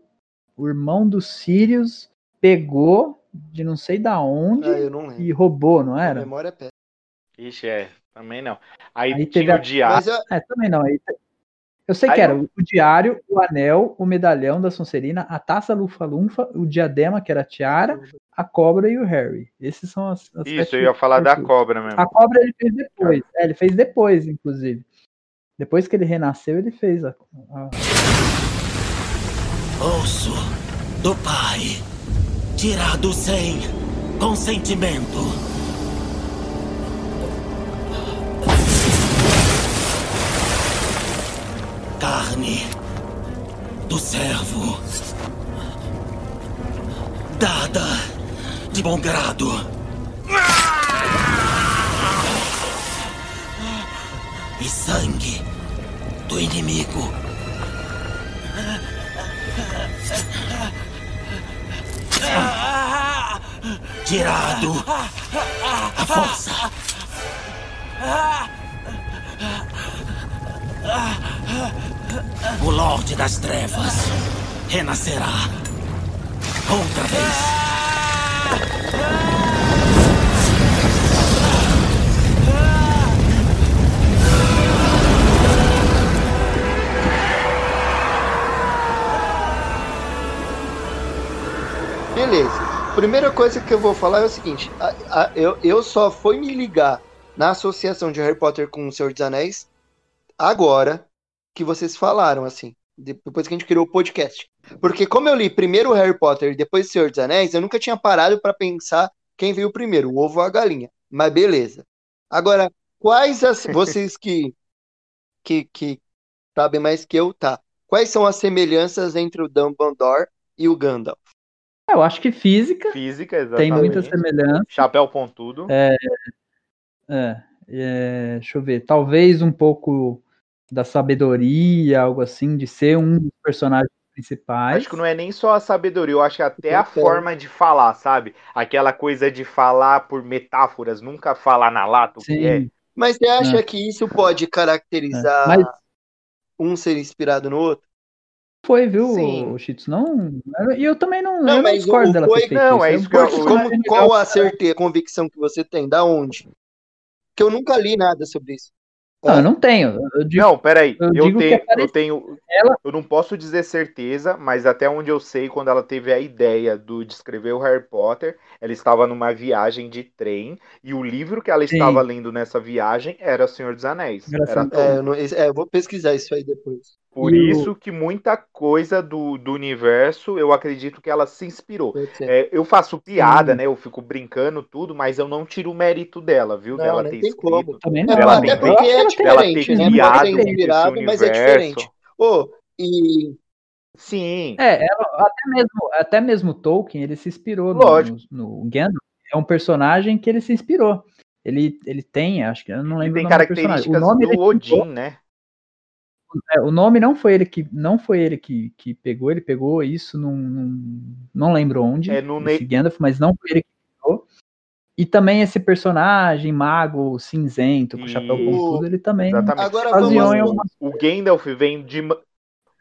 o irmão do Sirius pegou de não sei da onde ah, eu não lembro. e roubou, não A era? memória é péssima. Ixi, é, também não. Aí, Aí teve a- o. Mas eu, É, também não. Aí, eu sei que Aí era eu- o diário, o anel, o medalhão da Sonserina, a taça lufa-lunfa, o diadema, que era a tiara, a cobra e o Harry. Esses são as, as Isso, eu ia falar da cobra mesmo. A cobra ele fez depois. É, ele fez depois, inclusive. Depois que ele renasceu, ele fez a. a- Osso do pai, tirado sem consentimento. Carne do servo, dada de bom grado. E sangue do inimigo. Tirado a força. O Lorde das Trevas renascerá outra vez. Beleza. Primeira coisa que eu vou falar é o seguinte: a- a- eu, eu só fui me ligar na associação de Harry Potter com o Senhor dos Anéis agora que vocês falaram, assim, de- depois que a gente criou o podcast. Porque como eu li primeiro o Harry Potter e depois o Senhor dos Anéis, eu nunca tinha parado pra pensar quem veio primeiro, o ovo ou a galinha. Mas beleza. Agora, quais as vocês que que, que sabem mais que eu, tá? Quais são as semelhanças entre o Dumbledore e o Gandalf? É, Eu acho que física Física, tem exatamente. muita semelhança. Chapéu pontudo. É, é, deixa eu ver. Talvez um pouco da sabedoria, algo assim, de ser um dos personagens principais. Acho que não é nem só a sabedoria, eu acho que até a forma de falar, sabe? Aquela coisa de falar por metáforas, nunca falar na lata o que é. Mas você acha É. que isso pode caracterizar mas um ser inspirado no outro? foi, viu, Sim. o Cheetos? Não. E eu também não, Não, eu não mas discordo dela foi- ter feito não, é um isso que eu- como, qual a certeza, a convicção que você tem? Da onde? Que eu nunca li nada sobre isso. Não, eu não tenho. Eu digo, Não, peraí. eu Eu, tenho, eu tenho. Ela- Eu não posso dizer certeza, mas até onde eu sei, quando ela teve a ideia do, de escrever o Harry Potter, ela estava numa viagem de trem e o livro que ela Sim. estava lendo nessa viagem era O Senhor dos Anéis. Era Era. É, eu, não- é, eu vou pesquisar isso aí depois. Por E o- isso que muita coisa do, do universo eu acredito que ela se inspirou. É, eu faço piada, Sim. né? Eu fico brincando tudo, mas eu não tiro o mérito dela, viu? Não, dela ter tem escrito. como. Também É, não. Ela até tem- porque é tem- ter diferente, né? criado esse inspirado, mas é diferente. Ô, e Sim, É, ela- até mesmo, até mesmo Tolkien, ele se inspirou no, Lógico. no, no Gandalf. É um personagem que ele se inspirou. Ele, ele tem, acho que eu não lembro tem o nome do personagem. características O nome do ele Odin, né? É, o nome não foi ele que não foi ele que, que pegou, ele pegou isso num, num- não lembro onde, É no Gandalf, mas não foi ele que pegou. E também esse personagem mago cinzento com chapéu Isso, pontudo, ele também Exatamente. Agora vamos. em uma O Gandalf vem de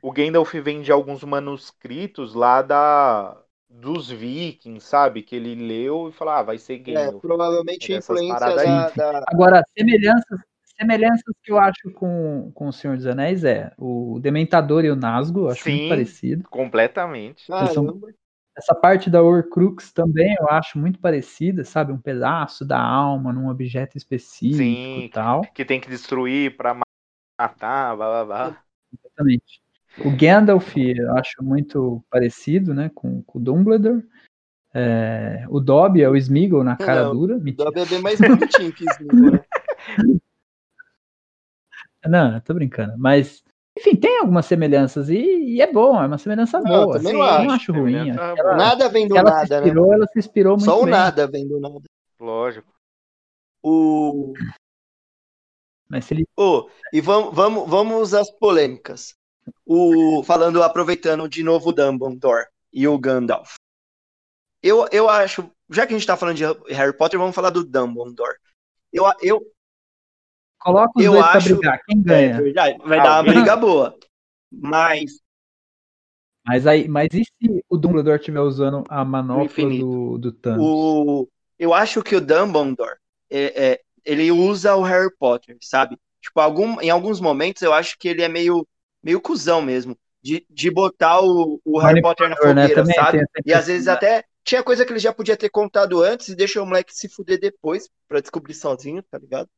o Gandalf vem de alguns manuscritos lá da dos vikings, sabe? Que ele leu e falou, ah, vai ser É, Gandalf. provavelmente É a dessas influência da, da- Agora, semelhanças, semelhanças que eu acho com, com o Senhor dos Anéis é o Dementador e o Nazgûl, eu acho Sim. muito parecido. Completamente. Eles são-. Essa parte da Horcrux também eu acho muito parecida, sabe? Um pedaço da alma num objeto específico Sim. e tal. Que tem que destruir pra ma- matar, blá blá blá. Exatamente. O Gandalf eu acho muito parecido, né? Com, com o Dumbledore. É, o Dobby é o Smeagol na cara Não, dura. O. Dobby é bem mais bonitinho que isso, né? Não, eu tô brincando. Mas, enfim, tem algumas semelhanças e, e é bom, é uma semelhança Não, boa. também assim, não eu acho. não acho ruim. Ela, Nada vem do se nada, né? inspirou, ela se inspirou muito Só o bem. nada vem do nada. Lógico. O... Mas se ele Ô, e vamos, vamos, vamos às polêmicas. O, falando, aproveitando de novo o Dumbledore e o Gandalf. Eu, eu acho, já que a gente tá falando de Harry Potter, vamos falar do Dumbledore. Eu, eu, coloca os eu dois pra acho- brigar, quem é ganha? verdade, vai Ah, dar uma briga boa. Mas, Mas aí, mas e se o Dumbledore estiver usando a manopla do, do Thanos? o, eu acho que o Dumbledore, é, é, ele usa o Harry Potter, sabe? Tipo, algum, em alguns momentos eu acho que ele é meio, meio cuzão mesmo. De, de botar o, o Harry Potter na né? fogueira, Também sabe? E às vezes até tinha coisa que ele já podia ter contado antes e deixa o moleque se fuder depois pra descobrir sozinho, tá ligado?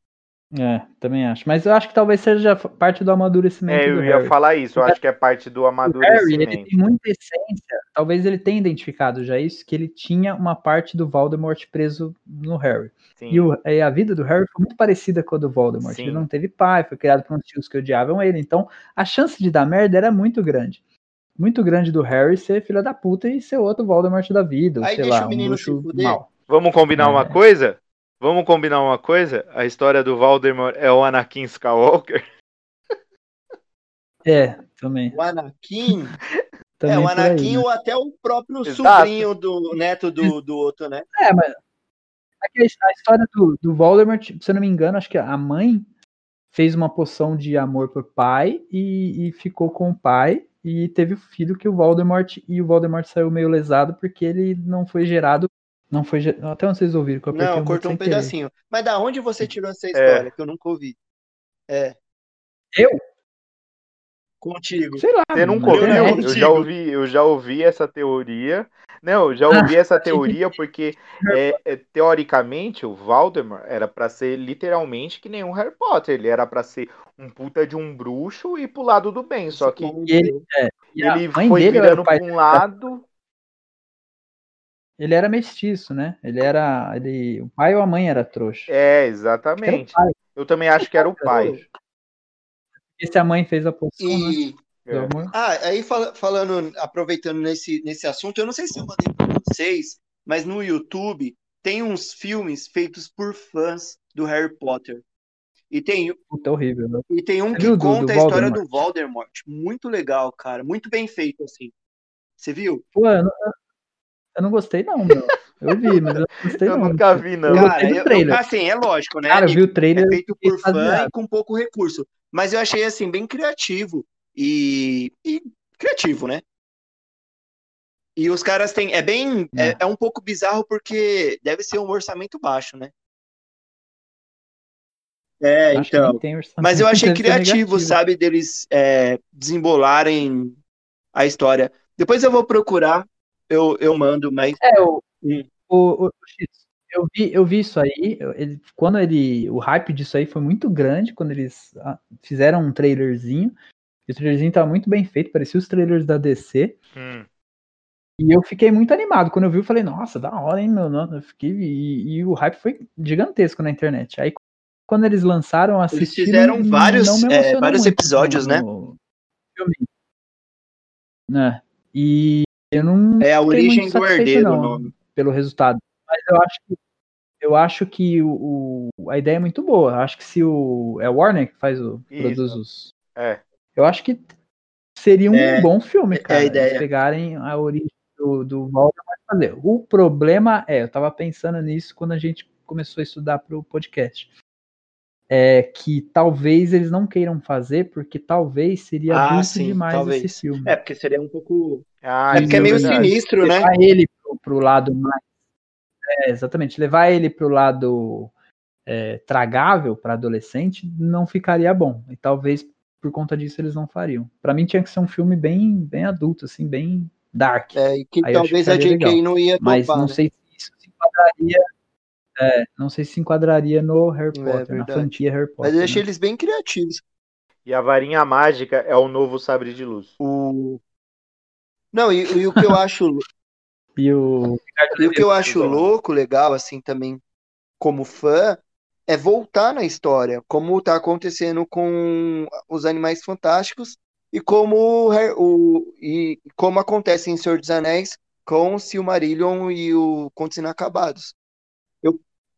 É, também acho. Mas eu acho que talvez seja parte do amadurecimento É, do eu ia Harry. falar isso. Eu acho que é parte do O Harry, ele amadurecimento. tem muita essência. Talvez ele tenha identificado já isso, que ele tinha uma parte do Voldemort preso no Harry. Sim. E, o- e a vida do Harry foi muito parecida com a do Voldemort. Sim. Ele não teve pai, foi criado por uns tios que odiavam ele. Então, a chance de dar merda era muito grande. Muito grande do Harry ser filho da puta e ser outro Voldemort da vida, ou Aí sei deixa lá, o um fuder. mal. Vamos combinar uma É. coisa? Vamos combinar uma coisa? A história do Voldemort é o Anakin Skywalker. É, também. O Anakin, também é, o aí, Anakin né? ou até o próprio Exato. sobrinho do neto do, do outro, né? É, mas a história do, do Voldemort, se eu não me engano, acho que a mãe fez uma poção de amor pro pai e, e ficou com o pai e teve o filho que o Voldemort e o Voldemort saiu meio lesado porque ele não foi gerado, não foi até onde vocês ouviram que eu Não, cortou um sem querer. pedacinho. Mas da onde você tirou essa história que eu nunca ouvi? É. Eu? Contigo. Sei lá. Você nunca ouviu? internet. Eu já ouvi, eu já ouvi essa teoria. Não, eu já ouvi essa teoria porque é, é, teoricamente o Voldemort era pra ser literalmente que nem um Harry Potter. Ele era pra ser um puta de um bruxo e pro lado do bem. Só que E ele, é, ele foi virando pra um lado. Ele era mestiço, né? Ele era. Ele, o pai ou a mãe era trouxa. É, exatamente. pai. Eu também acho que era o pai. E se a mãe fez a poção, né? E. Do É. Ah, aí fala- falando, aproveitando nesse, nesse assunto, eu não sei se eu mandei pra vocês, mas no YouTube tem uns filmes feitos por fãs do Harry Potter. E tem, Puta, horrível, né? e tem um que do- conta do a história Voldemort? do Voldemort. Muito legal, cara. Muito bem feito, assim. Você viu? Pô, eu não, eu não gostei, não, meu. Eu vi, mas eu não gostei, Eu não. nunca vi, não. Eu Cara, gostei do eu- trailer. assim, é lógico, né? Cara, eu vi o trailer. É feito por fã e com pouco recurso. Mas eu achei, assim, bem criativo. E, e criativo, né? E os caras têm. É bem. É, É. é um pouco bizarro porque deve ser um orçamento baixo, né? É, Acho que então. nem tem orçamento, Mas eu achei criativo, sabe, deles é, desembolarem a história. Depois eu vou procurar, eu, eu mando, mas. É, o, Hum. o, o, X, eu vi, eu vi isso aí, ele, quando ele, o hype disso aí foi muito grande, quando eles ah, fizeram um trailerzinho, e o trailerzinho tava muito bem feito, parecia os trailers da DC, Hum. e eu fiquei muito animado, quando eu vi eu falei, nossa, da hora, hein, meu, eu fiquei, e, e o hype foi gigantesco na internet, aí quando eles lançaram, eu Eles fizeram vários, é, vários episódios, né? no filme. Né, e eu não É a origem do herdeiro o não nome. pelo resultado. Mas eu acho que eu acho que o, o- a ideia é muito boa. Eu acho que se o é o Warner que faz o Isso. produz os É. Eu acho que seria um É, bom filme, é a cara. ideia. Eles pegarem a origem do, do Voldemort fazer. O problema é, eu tava pensando nisso quando a gente começou a estudar pro podcast. É que talvez eles não queiram fazer, porque talvez seria Ah, adulto sim, demais talvez. esse filme. É, porque seria um pouco. Ah, é porque é isso meio verdade. sinistro, né? levar ele pro, pro lado mais. É, exatamente. Levar ele pro lado é, tragável para adolescente não ficaria bom. E talvez por conta disso eles não fariam. Pra mim tinha que ser um filme bem, bem adulto, assim, bem dark. É, e que Aí talvez a JK não ia Mas topar. não né? sei se isso se enquadraria. É, não sei se se enquadraria no Harry É, Potter, na verdade. franquia Harry Potter. Mas eu achei né? eles bem criativos. E a varinha mágica é o novo sabre de luz. O... Não, e, e o que eu acho E o E o que eu acho louco, legal, assim, também, como fã, é voltar na história, como tá acontecendo com os Animais Fantásticos e como, o e como acontece em Senhor dos Anéis com Silmarillion e o Contos Inacabados.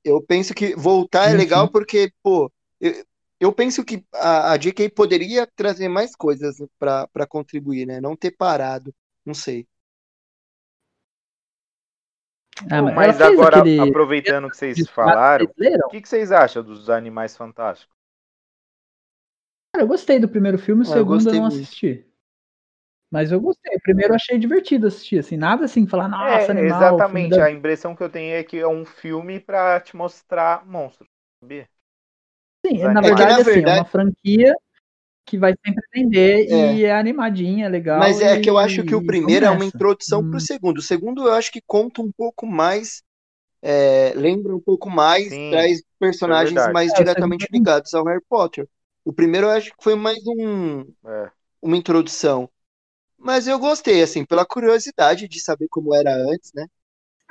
Eu, eu penso que voltar é Sim, legal porque, pô, eu, eu penso que a, a JK poderia trazer mais coisas para para contribuir, né? Não ter parado, não sei. Ah, mas mas agora, aquele- aproveitando que vocês falaram, o que, que vocês acham dos Animais Fantásticos? Cara, eu gostei do primeiro filme, o Ah, eu segundo eu gostei não muito. assisti. Mas eu gostei. O primeiro eu achei divertido assistir, assim, nada assim, falar, nossa, é, animal. exatamente. da- A impressão que eu tenho é que é um filme pra te mostrar monstros, sabia? Sim, Os na animais. verdade, É na assim, é verdade- uma franquia que vai sempre vender É. e é animadinha, legal. Mas é e- que eu acho que o primeiro é vamos uma introdução Hum. pro segundo. O segundo eu acho que conta um pouco mais, é, lembra um pouco mais, Sim, traz personagens verdade. mais É, o diretamente ligados ao Harry Potter. O primeiro eu acho que foi mais um, É. uma introdução. Mas eu gostei, assim, pela curiosidade de saber como era antes, né?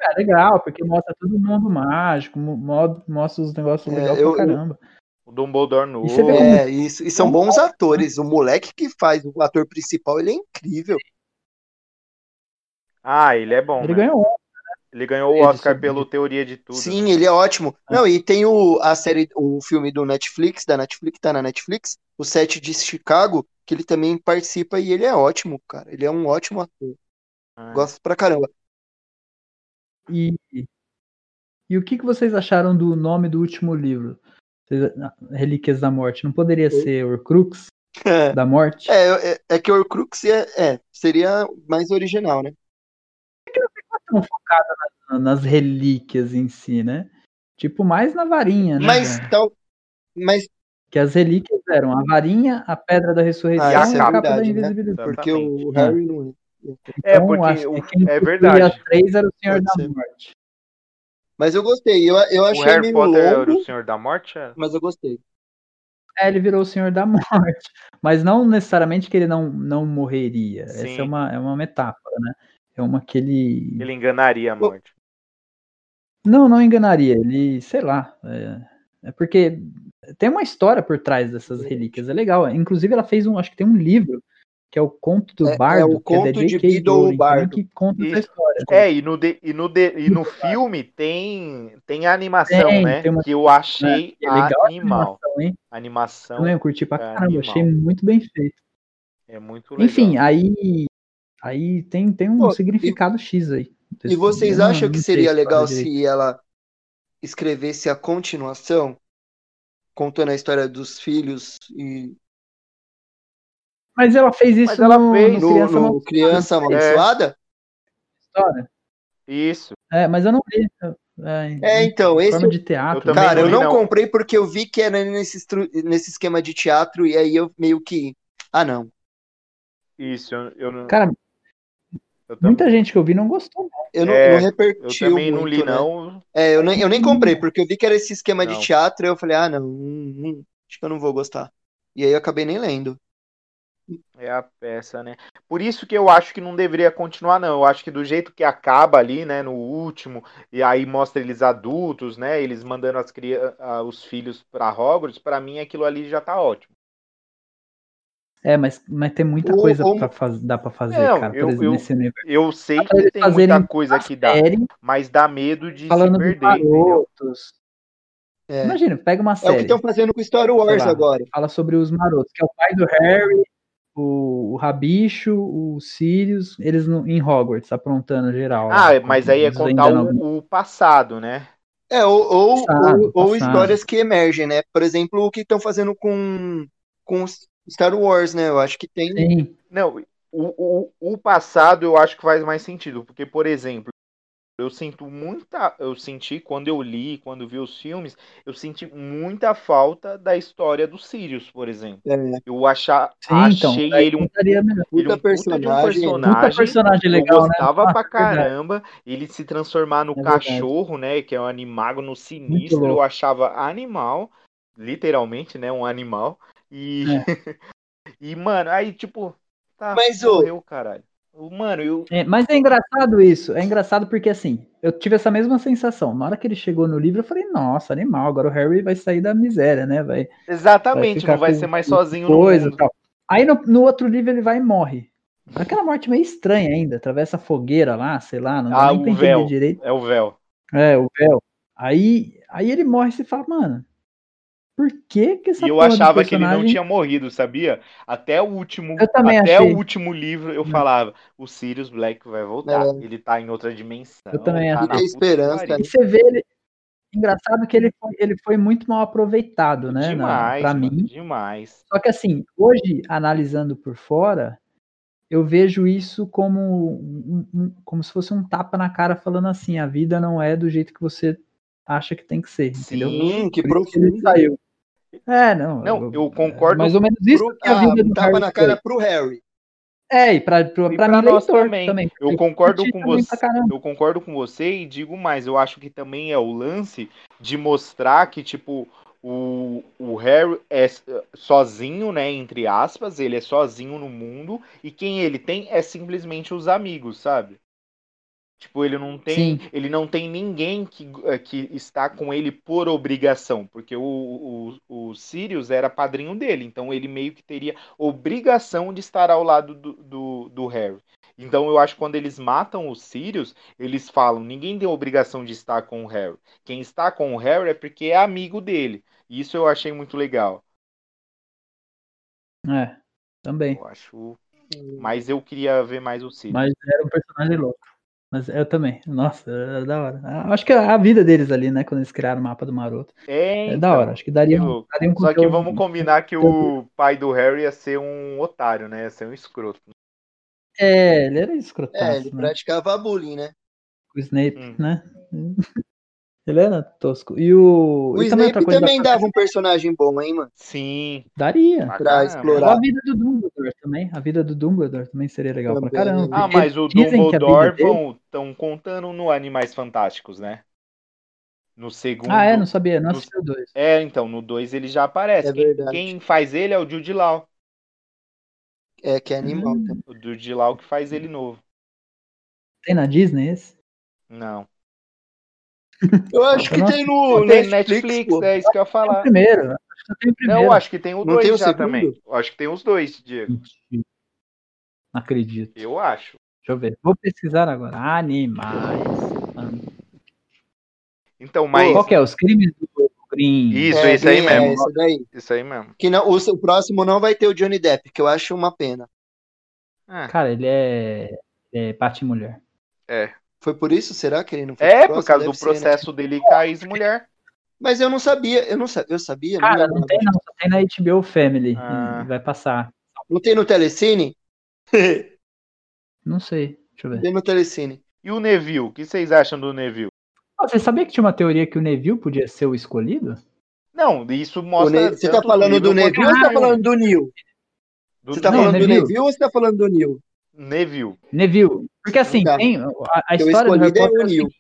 É legal, porque mostra todo mundo mágico, mo- mo- mostra os negócios É, legais eu- pra caramba. O Dumbledore novo. E É, isso. E são bons atores. O moleque que faz o ator principal, ele é incrível. Ah, ele é bom. Ele né? ganhou um. Ele ganhou o Ele Oscar pelo Teoria de Tudo. Sim, né? ele é ótimo. Não, e tem o, a série, o filme do Netflix, da Netflix, tá na Netflix, o Sete de Chicago, que ele também participa e ele é ótimo, cara. Ele é um ótimo ator. Ah, Gosto pra caramba. E, e o que, que vocês acharam do nome do último livro? Vocês- ah, Relíquias da Morte. Não poderia ser Horcrux É, da Morte? é, é, é que o Horcrux é, é, seria mais original, né? Tão focada na- nas relíquias em si, né? Tipo, mais na varinha, né? Mas tal. Mas Que as relíquias eram a varinha, a pedra da ressurreição Ah, e a é capa da verdade, né? invencibilidade. porque o Exatamente. Harry não. É, Então, porque acho o- que é verdade. as três era o Senhor Pode da ser. Morte. Mas eu gostei. Eu, eu O achei Harry meio Potter era longo, o Senhor da Morte? é? mas eu gostei. É, ele virou o Senhor da Morte. Mas não necessariamente que ele não, não morreria. Sim. Essa é uma, é uma metáfora, né? É uma que ele. Ele enganaria a morte. Não, não enganaria. Ele, sei lá. É, é porque tem uma história por trás dessas relíquias. É legal. Inclusive, ela fez um. Acho que tem um livro que é o Conto do É- é Bardo, o que é da Conto de J.K. Biddle Rowling, também, Bardo. que conta essa história. É, e no, de- e no, de- e no filme tem, tem a animação, Tem, né? tem uma- que eu achei É legal a animal. animação, hein? A animação eu curti pra é caramba. animal. Achei muito bem feito. é muito legal. Enfim, aí. Aí tem, tem um Pô, significado X aí. E vocês não- acham que não sei seria legal direito. se ela escrevesse a continuação, contando a história dos filhos e Mas ela fez isso Mas ela no, fez no no, Criança no Amaldiçoada, Criança Amaldiçoada? história. Isso. É, mas eu não li. É, É, então, esse forma de teatro. eu Cara, não eu não não. comprei porque eu vi que era nesse, estru- nesse esquema de teatro e aí eu meio que. Ah, não. Isso, eu, eu não. Cara, muita gente que eu vi não gostou. não. Eu não, É, não eu também não muito, li, né? não. É, eu nem, eu nem comprei, porque eu vi que era esse esquema Não. de teatro e eu falei, ah, não, hum, hum, acho que eu não vou gostar. E aí eu acabei nem lendo. É a peça, né? Por isso que eu acho que não deveria continuar, não. Eu acho que do jeito que acaba ali, né, no último, e aí mostra eles adultos, né, eles mandando as cria... os filhos pra Hogwarts, pra mim aquilo ali já tá ótimo. É, mas, mas tem muita Ou- coisa ou- pra faz, dá pra fazer, Não, cara. Eu- exemplo, eu- nesse universo. Eu sei Dá que tem muita coisa que dá, Série mas dá medo de falando se perder. É, Imagina, pega uma é o que série. estão fazendo com Star Wars lá, agora. Fala sobre os marotos, que é o pai do Harry o, o Rabicho, o Sirius, eles no, em Hogwarts, aprontando geral. Ah, lá, mas aí é contar o, o passado, né? É, ou, ou, Passado, ou- ou passado. histórias que emergem, né? Por exemplo, o que estão fazendo com, com Star Wars, né? Eu acho que tem. Sim, Não, o, o, o passado eu acho que faz mais sentido, porque, por exemplo, eu sinto muita. Eu senti, quando eu li, quando vi os filmes, eu senti muita falta da história do Sirius, por exemplo. É, Eu achar, sim, então. achei daí ele um ele um puta de um personagem. personagem. Personagem legal, eu né? gostava Nossa, pra verdade. caramba. Ele se transformar no É verdade. cachorro, né? Que é um animago no sinistro. Eu achava animal. Literalmente, né? Um animal. E. e, mano, aí, tipo. Tá, Mas, ô- morreu, caralho. Mano, eu. É, mas é engraçado isso. É engraçado porque, assim, eu tive essa mesma sensação. Na hora que ele chegou no livro, eu falei, nossa, animal, agora o Harry vai sair da miséria, né? Vai, Exatamente, ficar não vai ser mais sozinho no coisa mundo. tal. Aí no, no outro livro ele vai e morre. Aquela morte meio estranha ainda, atravessa a fogueira lá, sei lá, não Ah, nem o véu. direito. É o véu. É, o véu. Aí, aí ele morre e você fala, mano, por que que essa E eu achava que ele não tinha morrido, sabia? Até o último, até achei. o último livro eu Não. falava, o Sirius Black vai voltar. É. Ele tá em outra dimensão. Eu também tá achei. esperança, E você vê ele. Engraçado que ele foi, ele foi muito mal aproveitado, né? Demais, mano, mim. demais. Só que assim, hoje, analisando por fora, eu vejo isso como, um- um- como se fosse um tapa na cara falando assim, a vida não é do jeito que você acha que tem que ser, entendeu? Hum, que que ele profundo. saiu. É, não. Não, eu concordo Mais ou menos isso Pro- que a vida do Harry na cara foi. pro Harry. É, e pra, pra, E pra pra mim, nós leitor também. também. Eu concordo com você. Eu concordo com você e digo mais, eu acho que também é o lance de mostrar que, tipo, o, o Harry é sozinho, né, entre aspas, ele é sozinho no mundo, e quem ele tem é simplesmente os amigos, sabe? Tipo, ele não tem, Sim. ele não tem ninguém que, eh, que está com ele por obrigação, porque o, o, o Sirius era padrinho dele, então ele meio que teria obrigação de estar ao lado do, do, do Harry. Então eu acho que quando eles matam os Sirius, eles falam, ninguém tem obrigação de estar com o Harry. Quem está com o Harry é porque é amigo dele. E Isso eu achei muito legal. É, também. Eu acho. Mas eu queria ver mais o Sirius. Mas era um personagem louco. Mas eu também. Nossa, era da hora. Ah, Acho que a vida deles ali, né? Quando eles criaram o mapa do Maroto. É, É então, da hora. Acho que daria, um- daria um Só que vamos combinar que o pai do Harry ia ser um otário, né? Ia ser um escroto. É, ele era É, escrotaço, ele né? praticava bullying, né? O Snape, Hum. né? Ele era tosco. E o. O e também Snape também da- dava um personagem bom, hein, mano? Sim. Daria. pra Pra caramba. explorar. Ou a vida do Dumbledore também. A vida do Dumbledore também seria legal pra Também. caramba. Ah, mas o Dumbledore dele- vão estão contando no Animais Fantásticos, né? No segundo. Ah, é? Não sabia. Não no- assisti o dois. É, então, no 2 ele já aparece. É quem, quem faz ele é o Jude Law. É, que é animal. Hum. também. O Jude Law que faz ele novo. Tem na Disney esse? Não. Eu acho que tem no tem Netflix, Netflix, é isso que eu ia falar. primeiro. Acho que só tem o primeiro. Não, eu acho que tem o Não 2 tem o já segundo? também. Eu acho que tem os dois, Diego. Não acredito. Eu acho. Deixa eu ver. Vou pesquisar agora. Animais. Então, mas. Qual que é? Os crimes do Green. Isso, É, isso aí bem- mesmo. É, isso daí. Isso aí mesmo. Que não, o, o próximo não vai ter o Johnny Depp, que eu acho uma pena. Ah, Cara, ele é, é Bate-Mulher. é. Foi por isso? Será que ele não foi É, pro por causa Deve do ser, né? processo dele com a ex-mulher. Mas eu não sabia, eu não sabia, eu sabia. não Cara, lembrava não tem não. Só tem na HBO Family. Ah. E Vai passar. Não tem no Telecine? Não sei. Deixa eu ver. tem no Telecine. E o Neville? O que vocês acham do Neville? Ah, Você sabia que tinha uma teoria que o Neville podia ser o escolhido? Não, isso mostra. Ne- Você tá tanto falando do livro Neville ou você tá falando do Neil? Do Você tá Não, falando do Neville. Neville ou você tá falando do Neil? Neville. Neville. Porque assim, Tá. tem a, a história do Harry Potter. é seguinte,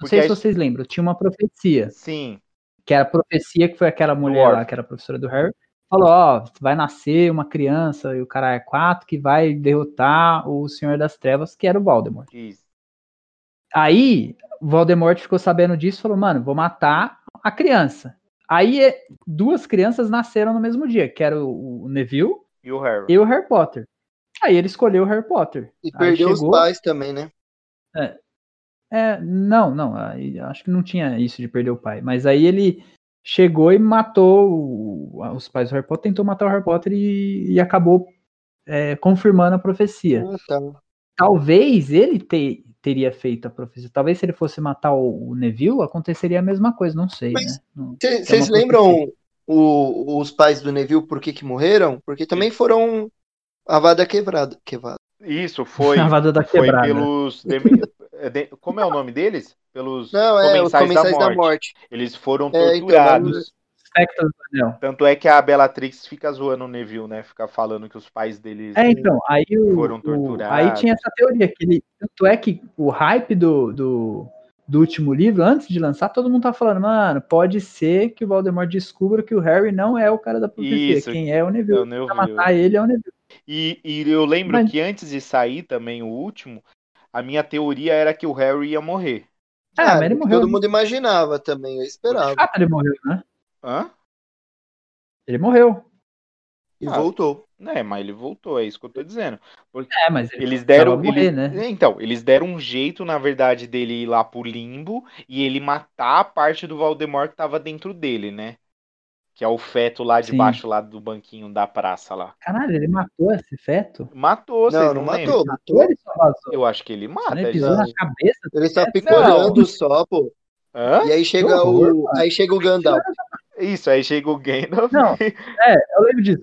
Não sei a se vocês lembram, tinha uma profecia. Sim. Que era a profecia que foi aquela mulher lá, que era professora do Harry. Falou, ó, vai nascer uma criança, e o cara é quatro, que vai derrotar o Senhor das Trevas, que era o Voldemort. Isso. Aí, o Voldemort ficou sabendo disso e falou, mano, vou matar a criança. Aí, é, duas crianças nasceram no mesmo dia, que era o, o Neville E o Harry. e o Harry Potter. Aí ele escolheu o Harry Potter. E Aí perdeu os chegou- pais também, né? É, não, não, aí acho que não tinha isso de perder o pai. Mas aí ele chegou e matou o- os pais do Harry Potter, tentou matar o Harry Potter e, e acabou é, confirmando a profecia. Tá. Talvez ele te- teria feito a profecia. Talvez se ele fosse matar o, o Neville, aconteceria a mesma coisa, não sei, Mas né? Não- Vocês é lembram o- os pais do Neville por que, que morreram? Porque também foram avada quebrada. quebrada. Isso, foi, A vada da foi quebrada. pelos. é Como é o nome deles? Pelos Não, é, os comensais, comensais da, da morte. morte. Eles foram É, então, torturados. Do Anel. Tanto é que a Bellatrix fica zoando o Neville, né? Fica falando que os pais deles. É, então, aí o, Foram o- torturados. aí tinha essa teoria que ele, tanto é que o hype do, do, do último livro, antes de lançar, todo mundo tá falando, mano, pode ser que o Voldemort descubra que o Harry não é o cara da profecia, Isso, quem é o É Neville. o Pra Neville. matar ele é o Neville. E, e eu lembro Mas- que antes de sair também o último, a minha teoria era que o Harry ia morrer. É, Ah, mas ele morreu. Todo mundo imaginava também, eu esperava. fato ele morreu, né? Hã? Ele morreu. E Ah, voltou. É, mas ele voltou, é isso que eu tô dizendo. É, mas ele Eles deram. morrer, eles- né? Então, eles deram um jeito, na verdade, dele ir lá pro limbo e ele matar a parte do Voldemort que tava dentro dele, né? Que é o feto lá Sim. debaixo lá do banquinho da praça lá. Caralho, ele matou esse feto? Matou, vocês Não, não, não matou. Ou ele só vazou? Eu acho que ele mata. Ele pisou na cabeça? Ele tá feto? picolhando só, pô. Hã? E aí chega horror, o. Aí chega o Gandalf. Isso, aí chega o Gandalf Não, é, eu lembro disso.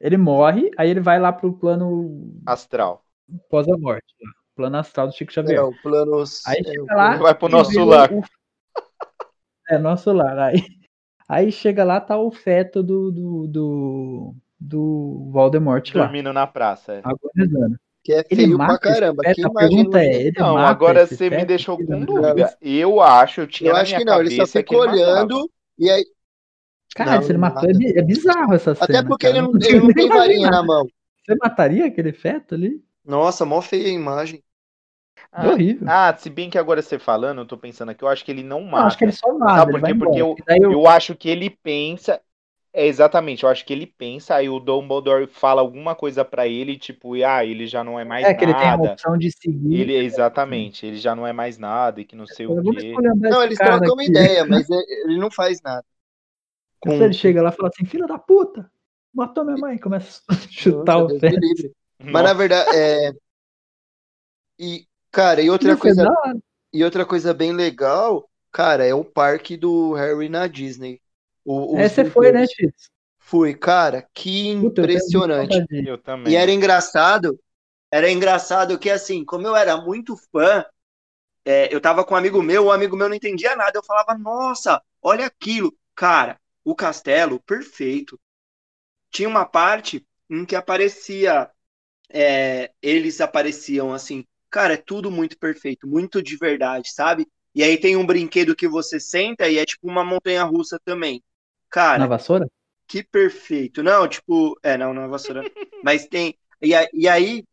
Ele, morre, aí ele vai lá pro plano astral. pós a morte. Plano astral do Chico É, Xavier. o planos. Aí é, chega o lá. plano- Vai pro nosso lar. o- É, nosso lar. Aí, aí chega lá, tá o feto do, do, do, do Voldemort lá, Dormindo na praça. é. agonizando. Que é Ele feio mata pra caramba. feto? Que A imagem pergunta é, ele Não, mata agora você me deixou com dúvida. Eu acho, eu tinha Eu na acho minha que não, ele só matava. olhando e aí. Cara, Não, se ele matou, é, é bizarro essa cena. Até porque cara. ele não, ele não tem varinha na mão. Você mataria aquele feto ali? Nossa, mó feia a imagem. É Ah, horrível. ah, se bem que agora você falando, eu tô pensando aqui, eu acho que ele não Não, mata. acho que ele só vaza, Sabe por quê? Porque eu, eu- eu acho que ele pensa. É exatamente, eu acho que ele pensa, aí o Dumbledore fala alguma coisa pra ele, tipo, ah, ele já não é mais É que ele tem a nada. opção de seguir. Ele, exatamente, ele já não é mais nada e que não sei o Vamos quê. Não, eles trocam uma ideia, mas é- ele não faz nada. Com... Então ele chega lá e fala assim, filha da puta, matou minha mãe, começa a chutar Nossa, o livre. Mas Nossa, na verdade, é. E, cara, e outra coisa, e outra coisa bem legal, cara, é o parque do Harry na Disney. O, É, você foi, né. Tito? Fui, cara, que Puta, eu impressionante. de ir. eu também. E era engraçado, era engraçado que assim, como eu era muito fã, é, eu tava com um amigo meu, o amigo meu não entendia nada, eu falava, nossa, olha aquilo. Cara, o castelo, perfeito. Tinha uma parte em que aparecia, é, eles apareciam assim, cara, é tudo muito perfeito, muito de verdade, sabe? E aí tem um brinquedo que você senta e é tipo uma montanha-russa também. Cara, Na vassoura? que perfeito. Não, tipo, é, não, não é vassoura. mas tem. E, e aí,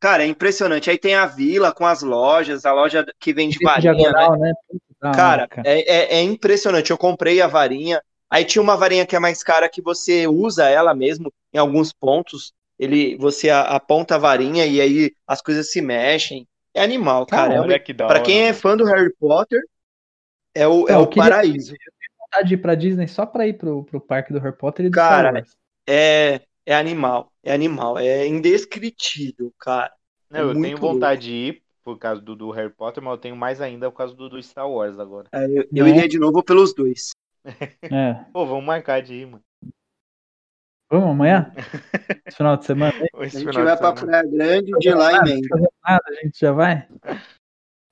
cara, é impressionante. Aí tem a vila com as lojas, a loja que vende varinha, né? diagonal, né? Da Cara, cara. é, é, é impressionante. Eu comprei a varinha. Aí tinha uma varinha que é mais cara que você usa ela mesmo em alguns pontos. Ele, você a- aponta a varinha e aí as coisas se mexem. É animal, cara. É Olha que da Pra hora. quem é fã do Harry Potter, é o, é Não, o eu queria- paraíso. vontade de ir pra Disney só pra ir pro, pro parque do Harry Potter e do Cara. É, é animal. É animal. É indescritível, cara. Não, eu muito tenho vontade de ir por causa do, do Harry Potter, mas eu tenho mais ainda por causa do, do Star Wars agora. É, eu, eu Né? iria de novo pelos dois. É. Pô, vamos marcar de ir, mano. Vamos amanhã? Esse final de semana? Esse A gente vai pra. Praia Grande de lá fazer nada, a gente já vai?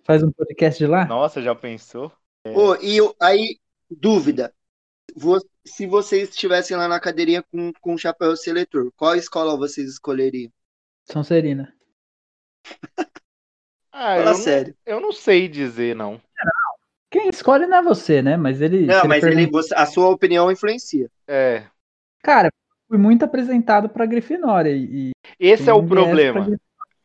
Faz um podcast de lá? Nossa, já pensou? Ô, e eu- aí, dúvida. Se vocês estivessem lá na cadeirinha com, com chapéu seletor, qual escola vocês escolheriam? São Serina. Ah, eu Fala não, sério. eu não sei dizer, não. Quem escolhe não é você, né? Mas ele. Não, ele mas ele, pergunta- você- a sua opinião influencia. É. Cara, fui muito apresentado pra Grifinória e. Esse é o problema.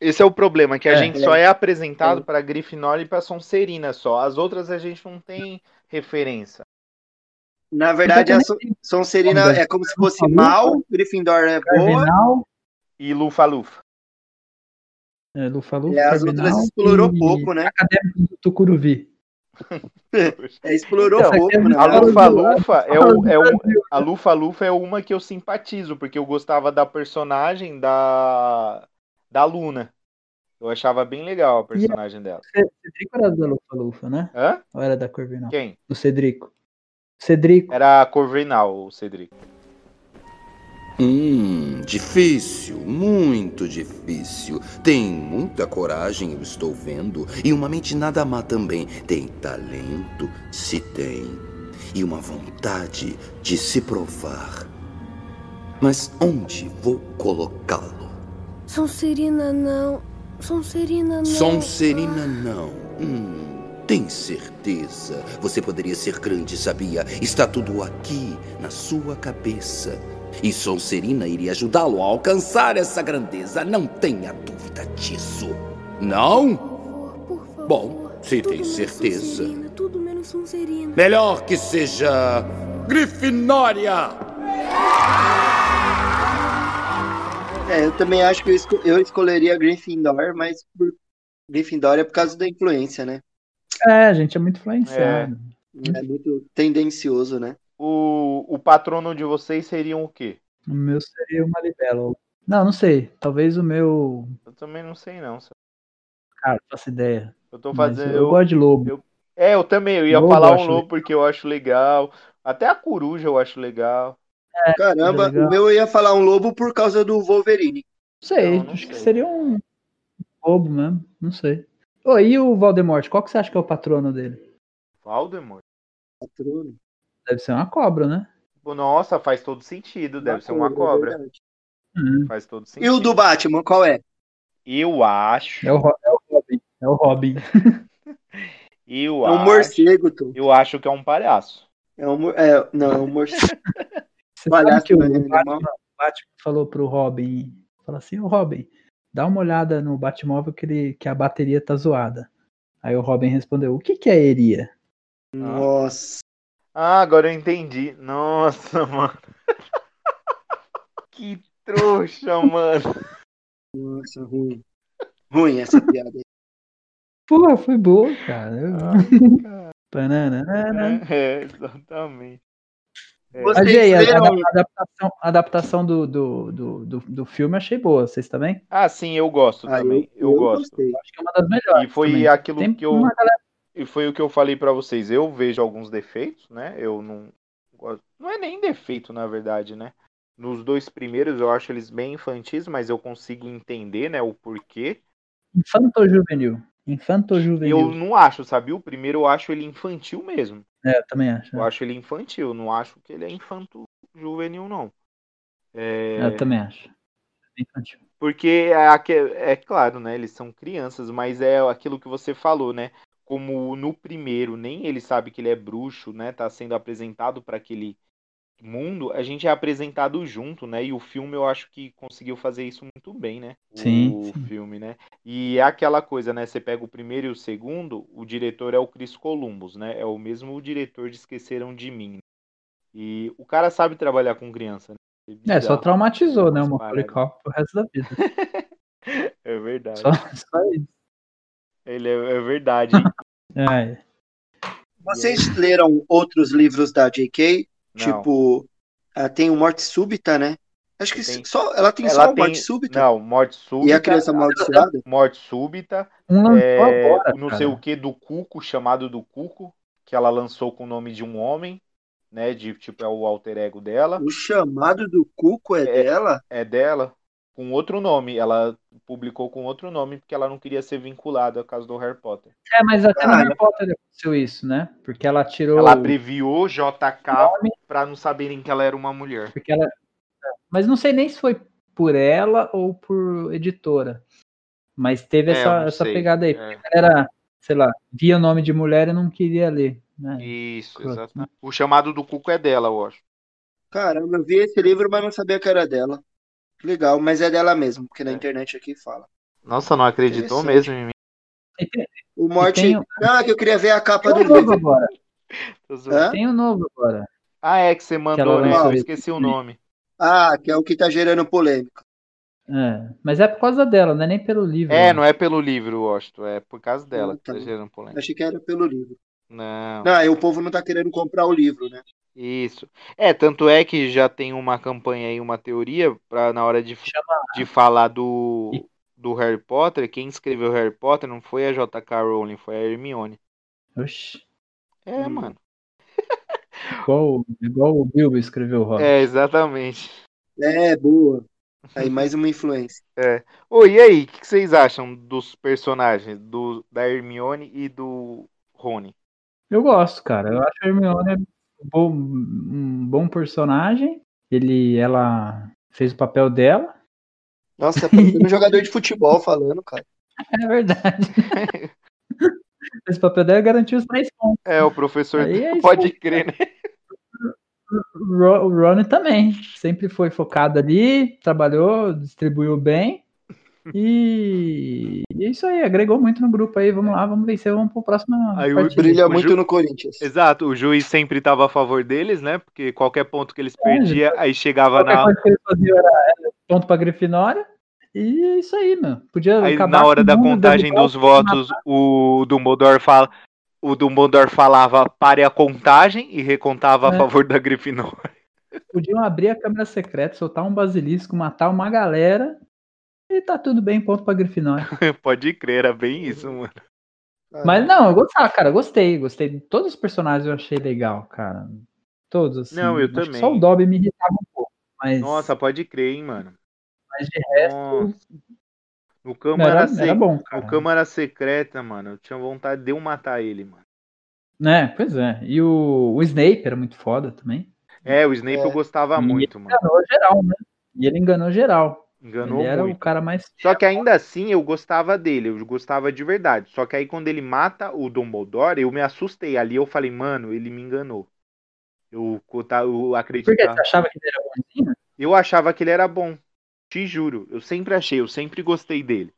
Esse é o problema, que a É. gente só é apresentado pra Grifinória e pra Sonserina só. As outras a gente não tem referência. Na verdade, a Sonserina é como se fosse Lufa, mal, Gryffindor é boa, Carvinal, E Lufa-Lufa. é, Lufa Lufa, e as Carvinal outras explorou e pouco, né? Acadêmico do Tucuruvi. É, explorou Então, pouco, é né? A Lufa Lufa é, o, é Brasil. a Lufa Lufa é uma que eu simpatizo, porque eu gostava da personagem da da Luna. Eu achava bem legal a personagem dela. Ce- Cedrico era da Lufa Lufa, né? Hã? Ou era da Corvinal? Quem? Do Cedrico. Cedrico. Era a Corvinal, o Cedric. Hum, difícil, muito difícil. Tem muita coragem, eu estou vendo. E uma mente nada má também. Tem talento, se tem. E uma vontade de se provar. Mas onde vou colocá-lo? Sonserina não. Sonserina não. Sonserina não. Hum, tem certeza? Você poderia ser grande, sabia? Está tudo aqui, na sua cabeça. E Sonserina iria ajudá-lo a alcançar essa grandeza. Não tenha dúvida disso. Não? Por favor, por favor. Bom, se Tudo tem certeza. Sonserina, tudo menos Sonserina. Melhor que seja Grifinória. É, eu também acho que eu, esco- eu escolheria Gryffindor, mas por Gryffindor é por causa da influência, né? É, a gente é muito influenciado. É muito tendencioso, né? O, o patrono de vocês seriam o quê? O meu seria uma libelo. Não, não sei. Talvez o meu. Eu também não sei não. Cara, não faço ideia. Eu tô fazendo. eu, gosto de lobo. eu- É, eu também. Eu ia Lobo, falar um lobo porque eu acho legal. Até a coruja eu acho legal. Caramba, legal. o meu eu ia falar um lobo por causa do Wolverine. Não sei, Não, não acho que sei. seria um lobo mesmo. Não sei. Ô, e o Voldemort? Qual que você acha que é o patrono dele? Voldemort. Patrono. Deve ser uma cobra, né? Pô, Nossa, faz todo sentido. Deve ser uma é cobra. verdade. Hum, Faz todo sentido. E o do Batman, qual é? Eu acho. é, o, é o Robin. É o Robin. Eu É um acho. morcego, tu. Eu acho que é um palhaço. É um, é, não, é um morcego. Palhaço, que o Batman, o Batman falou pro Robin, fala assim, ô Robin, dá uma olhada no Batmóvel que, ele, que a bateria tá zoada. Aí o Robin respondeu, o que que é eria? Nossa. Ah, agora eu entendi. Nossa, mano. que trouxa, mano. Nossa, ruim. Ruim essa piada aí. Pô, foi boa, cara. Eu- Ah, cara. Pananana. É, exatamente. É. Vocês Mas e aí, a, adaptação, a adaptação do, do, do, do, do filme eu achei boa, vocês também? Ah, sim, eu gosto Ah, também. Eu, gosto. gostei. Acho que é uma das melhores. E foi também. aquilo Tem que eu uma galera- e foi o que eu falei pra vocês. Eu vejo alguns defeitos, né? Eu não gosto- não é nem defeito, na verdade, né? Nos dois primeiros eu acho eles bem infantis, mas eu consigo entender, né, o porquê. Infanto-juvenil. Infanto-juvenil. Eu não acho, sabe? O primeiro eu acho ele infantil mesmo. É, eu também acho. Eu acho ele infantil, não acho que ele é infanto juvenil, não. É, Eu também acho. Infantil. Porque é, é claro, né? Eles são crianças, mas é aquilo que você falou, né? Como no primeiro nem ele sabe que ele é bruxo, né? Tá sendo apresentado para aquele mundo, a gente é apresentado junto, né? E o filme eu acho que conseguiu fazer isso muito bem, né? Sim, O sim. filme, né? E é aquela coisa, né? Você pega o primeiro e o segundo, o diretor é o Chris Columbus, né? É o mesmo diretor de Esqueceram de Mim. E o cara sabe trabalhar com criança, né? É, só bizarro. traumatizou, né? O Macaulay. Culkin pro resto da vida. É verdade. Só, só isso. Ele é, é verdade. É. Vocês leram outros livros da J.K.? Não. Tipo, ah, tem o Morte Súbita, né? Acho que Tem. só, ela tem Ela só tem- Morte Súbita. Não, morte súbita. E a criança amaldiçoada? Morte súbita. Um lançou é, agora, não cara. sei o que do Cuco, chamado do Cuco, que ela lançou com o nome de um homem, né? De tipo, é o alter ego dela. O chamado do Cuco é, É. dela? É dela, com outro nome. Ela publicou com outro nome porque ela não queria ser vinculada ao caso do Harry Potter. É, mas até no Cara. Harry Potter aconteceu isso, né? Porque ela tirou. Ela abreviou JK pra não saberem que ela era uma mulher. Porque ela. Mas não sei nem se foi por ela ou por editora. Mas teve É, essa, essa sei. pegada aí. É. Era, sei lá, via o nome de mulher e não queria ler. Né? Isso, Escroto, exatamente. O chamado do Cuco é dela, eu acho. Caramba, eu vi esse livro, mas não sabia que era dela. Legal, mas é dela mesmo, porque na É. internet aqui fala. Nossa, não acreditou mesmo em mim. O Morte. tem- é que eu queria ver a capa tem do um novo livro. agora. Tem um novo agora. Ah, é que você mandou, ela né? Eu esqueci o nome. Ah, que é o que tá gerando polêmica. É, mas é por causa dela, não é nem pelo livro. É, né? não é pelo livro, Washington, é por causa dela Ah, que tá tá. gerando polêmica. Achei que era pelo livro. Não. Não, aí o povo não tá querendo comprar o livro, né? Isso. É, tanto é que já tem uma campanha aí, uma teoria, pra na hora de, de falar do, do Harry Potter, quem escreveu Harry Potter não foi a J.K. Rowling, foi a Hermione. Oxi. É, Hum. mano. Igual, igual o Bilbo escreveu o Hobbit. É, exatamente. É, boa. Aí mais uma influência. É. Ô, e aí, o que, que vocês acham dos personagens, do, da Hermione e do Rony? Eu gosto, cara. Eu acho a Hermione bom, um bom personagem. Ele, ela fez o papel dela. Nossa, parecendo um jogador de futebol falando, cara. É verdade. o papel dela garantiu os três pontos. É, o professor é isso pode aí, crer, né? O Ro- o Ron também. Sempre foi focado ali, trabalhou, distribuiu bem. E, e é isso aí, agregou muito no grupo aí. Vamos lá, vamos vencer, vamos pro próximo. Aí partida. Brilha O muito Ju- no Corinthians. Exato, o juiz sempre estava a favor deles, né? Porque qualquer ponto que eles É, perdiam, aí chegava na, coisa que ele fazia era, era ponto pra Grifinória. E é isso aí, meu. Podia Aí acabar na hora da contagem dos votos, o Dumbledore fala, o Dumbledore falava pare a contagem e recontava a É. favor da Grifinória. Podiam abrir a câmera secreta, soltar um basilisco, matar uma galera. E tá tudo bem, ponto pra Grifinória. Pode crer, era bem isso, mano. Mas não, eu gostava, cara, gostei, gostei. de Todos os personagens eu achei legal, cara. Todos, assim. Não, eu Acho também. Só o Dobby me irritava um pouco. Mas, Nossa, pode crer, hein, mano. mas de resto, Nossa. No Câmara, era, Se- era bom, no. Câmara Secreta, mano, eu tinha vontade de eu matar ele, mano. Né, pois é. E o, o Snape era muito foda também. É, o Snape É. eu gostava E muito, ele mano. enganou geral, né? E ele enganou geral. Enganou ele era muito. o cara mais. Só que ainda assim eu gostava dele, eu gostava de verdade. Só que aí quando ele mata o Dumbledore, eu me assustei. Ali eu falei, mano, ele me enganou. Eu, eu Por que acreditava. você achava que ele era bonzinho? Eu achava que ele era bom. Te juro. Eu sempre achei, eu sempre gostei dele.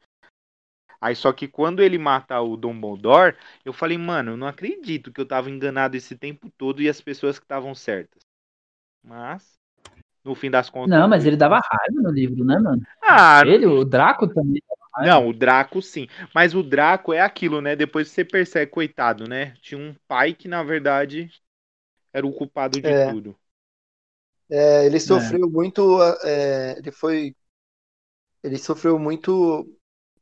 Aí só que quando ele mata o Dumbledore, eu falei, mano, eu não acredito que eu tava enganado esse tempo todo e as pessoas que estavam certas. Mas, no fim das contas. Não, mas ele dava raiva no livro, né, mano? Ah, Ele, o Draco também. Não, o Draco sim. Mas o Draco é aquilo, né? Depois você percebe, coitado, né? Tinha um pai que, na verdade, era o culpado de É. tudo. É, ele sofreu muito. é, ele foi. Ele sofreu muito,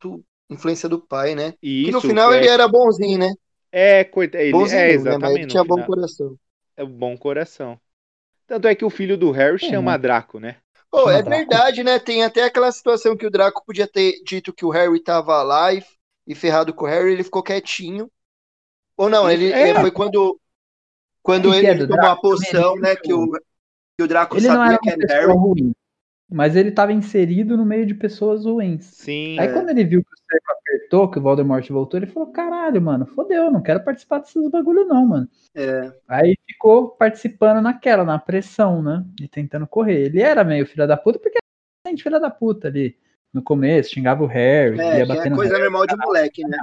muito influência do pai, né? E que no final é, ele era bonzinho, né? É, coitado. Ele, Bonzinho, é, né? exatamente. Mas ele tinha bom final. coração. É um bom coração. Tanto é que o filho do Harry É, chama né? Draco, né? Oh, Chama é Draco. verdade, né? Tem até aquela situação que o Draco podia ter dito que o Harry tava lá e, e ferrado com o Harry, ele ficou quietinho. Ou não, ele É. foi quando quando ele, é tomou a Draco? poção, Ele- né? Que o, que o Draco Ele não sabia era que era Harry. ruim. Mas ele tava inserido no meio de pessoas ruins. Sim. Aí É. quando ele viu que o cerco apertou, que o Voldemort voltou, ele falou: caralho, mano, fodeu, não quero participar desses bagulho, não, mano. É, Aí ficou participando naquela, na pressão, né? E tentando correr. Ele era meio filho da puta, porque era gente filha da puta ali. No começo, xingava o Harry, é, ia bater é no coisa Harry. normal de moleque, né?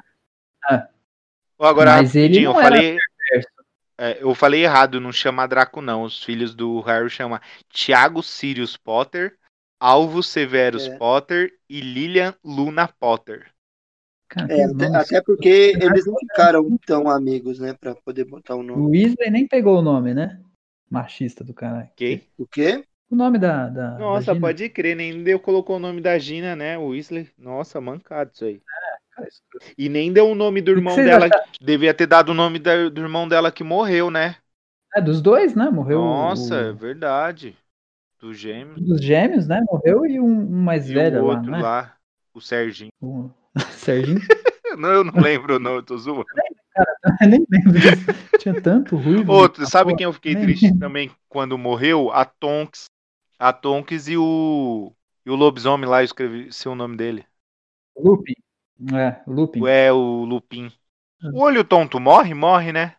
Ó, Agora, Mas ele eu não era falei, é, eu falei errado, não chama Draco, não. Os filhos do Harry chama Tiago Sirius Potter, Alvo Severus É. Potter e Lilian Luna Potter. Cara, É, até, até porque eles não ficaram tão amigos, né? Pra poder botar o nome. O Weasley nem pegou o nome, né? Machista do caralho. Ok? O quê? O nome da. da Nossa, da Gina. pode crer, nem deu colocou o nome da Gina, né? O Weasley. Nossa, mancado isso aí. Cara, isso- E nem deu o nome do irmão dela. Devia ter dado o nome da- do irmão dela que morreu, né? É, dos dois, né? Morreu. Nossa, é o, verdade. Do gêmeo. dos gêmeos, né? Morreu e um, um mais E velho o lá, outro né? lá, o Serginho. O Serginho. Não, eu não lembro, não, eu tô zoando. Eu nem lembro disso. Tinha tanto ruivo. Outro, sabe pô, quem eu fiquei nem triste também quando morreu? A Tonks. A Tonks e o. E o lobisomem lá, eu escrevi se o nome dele. Lupin. É, Lupin. É o Lupin. Ah. O olho tonto morre? Morre, né?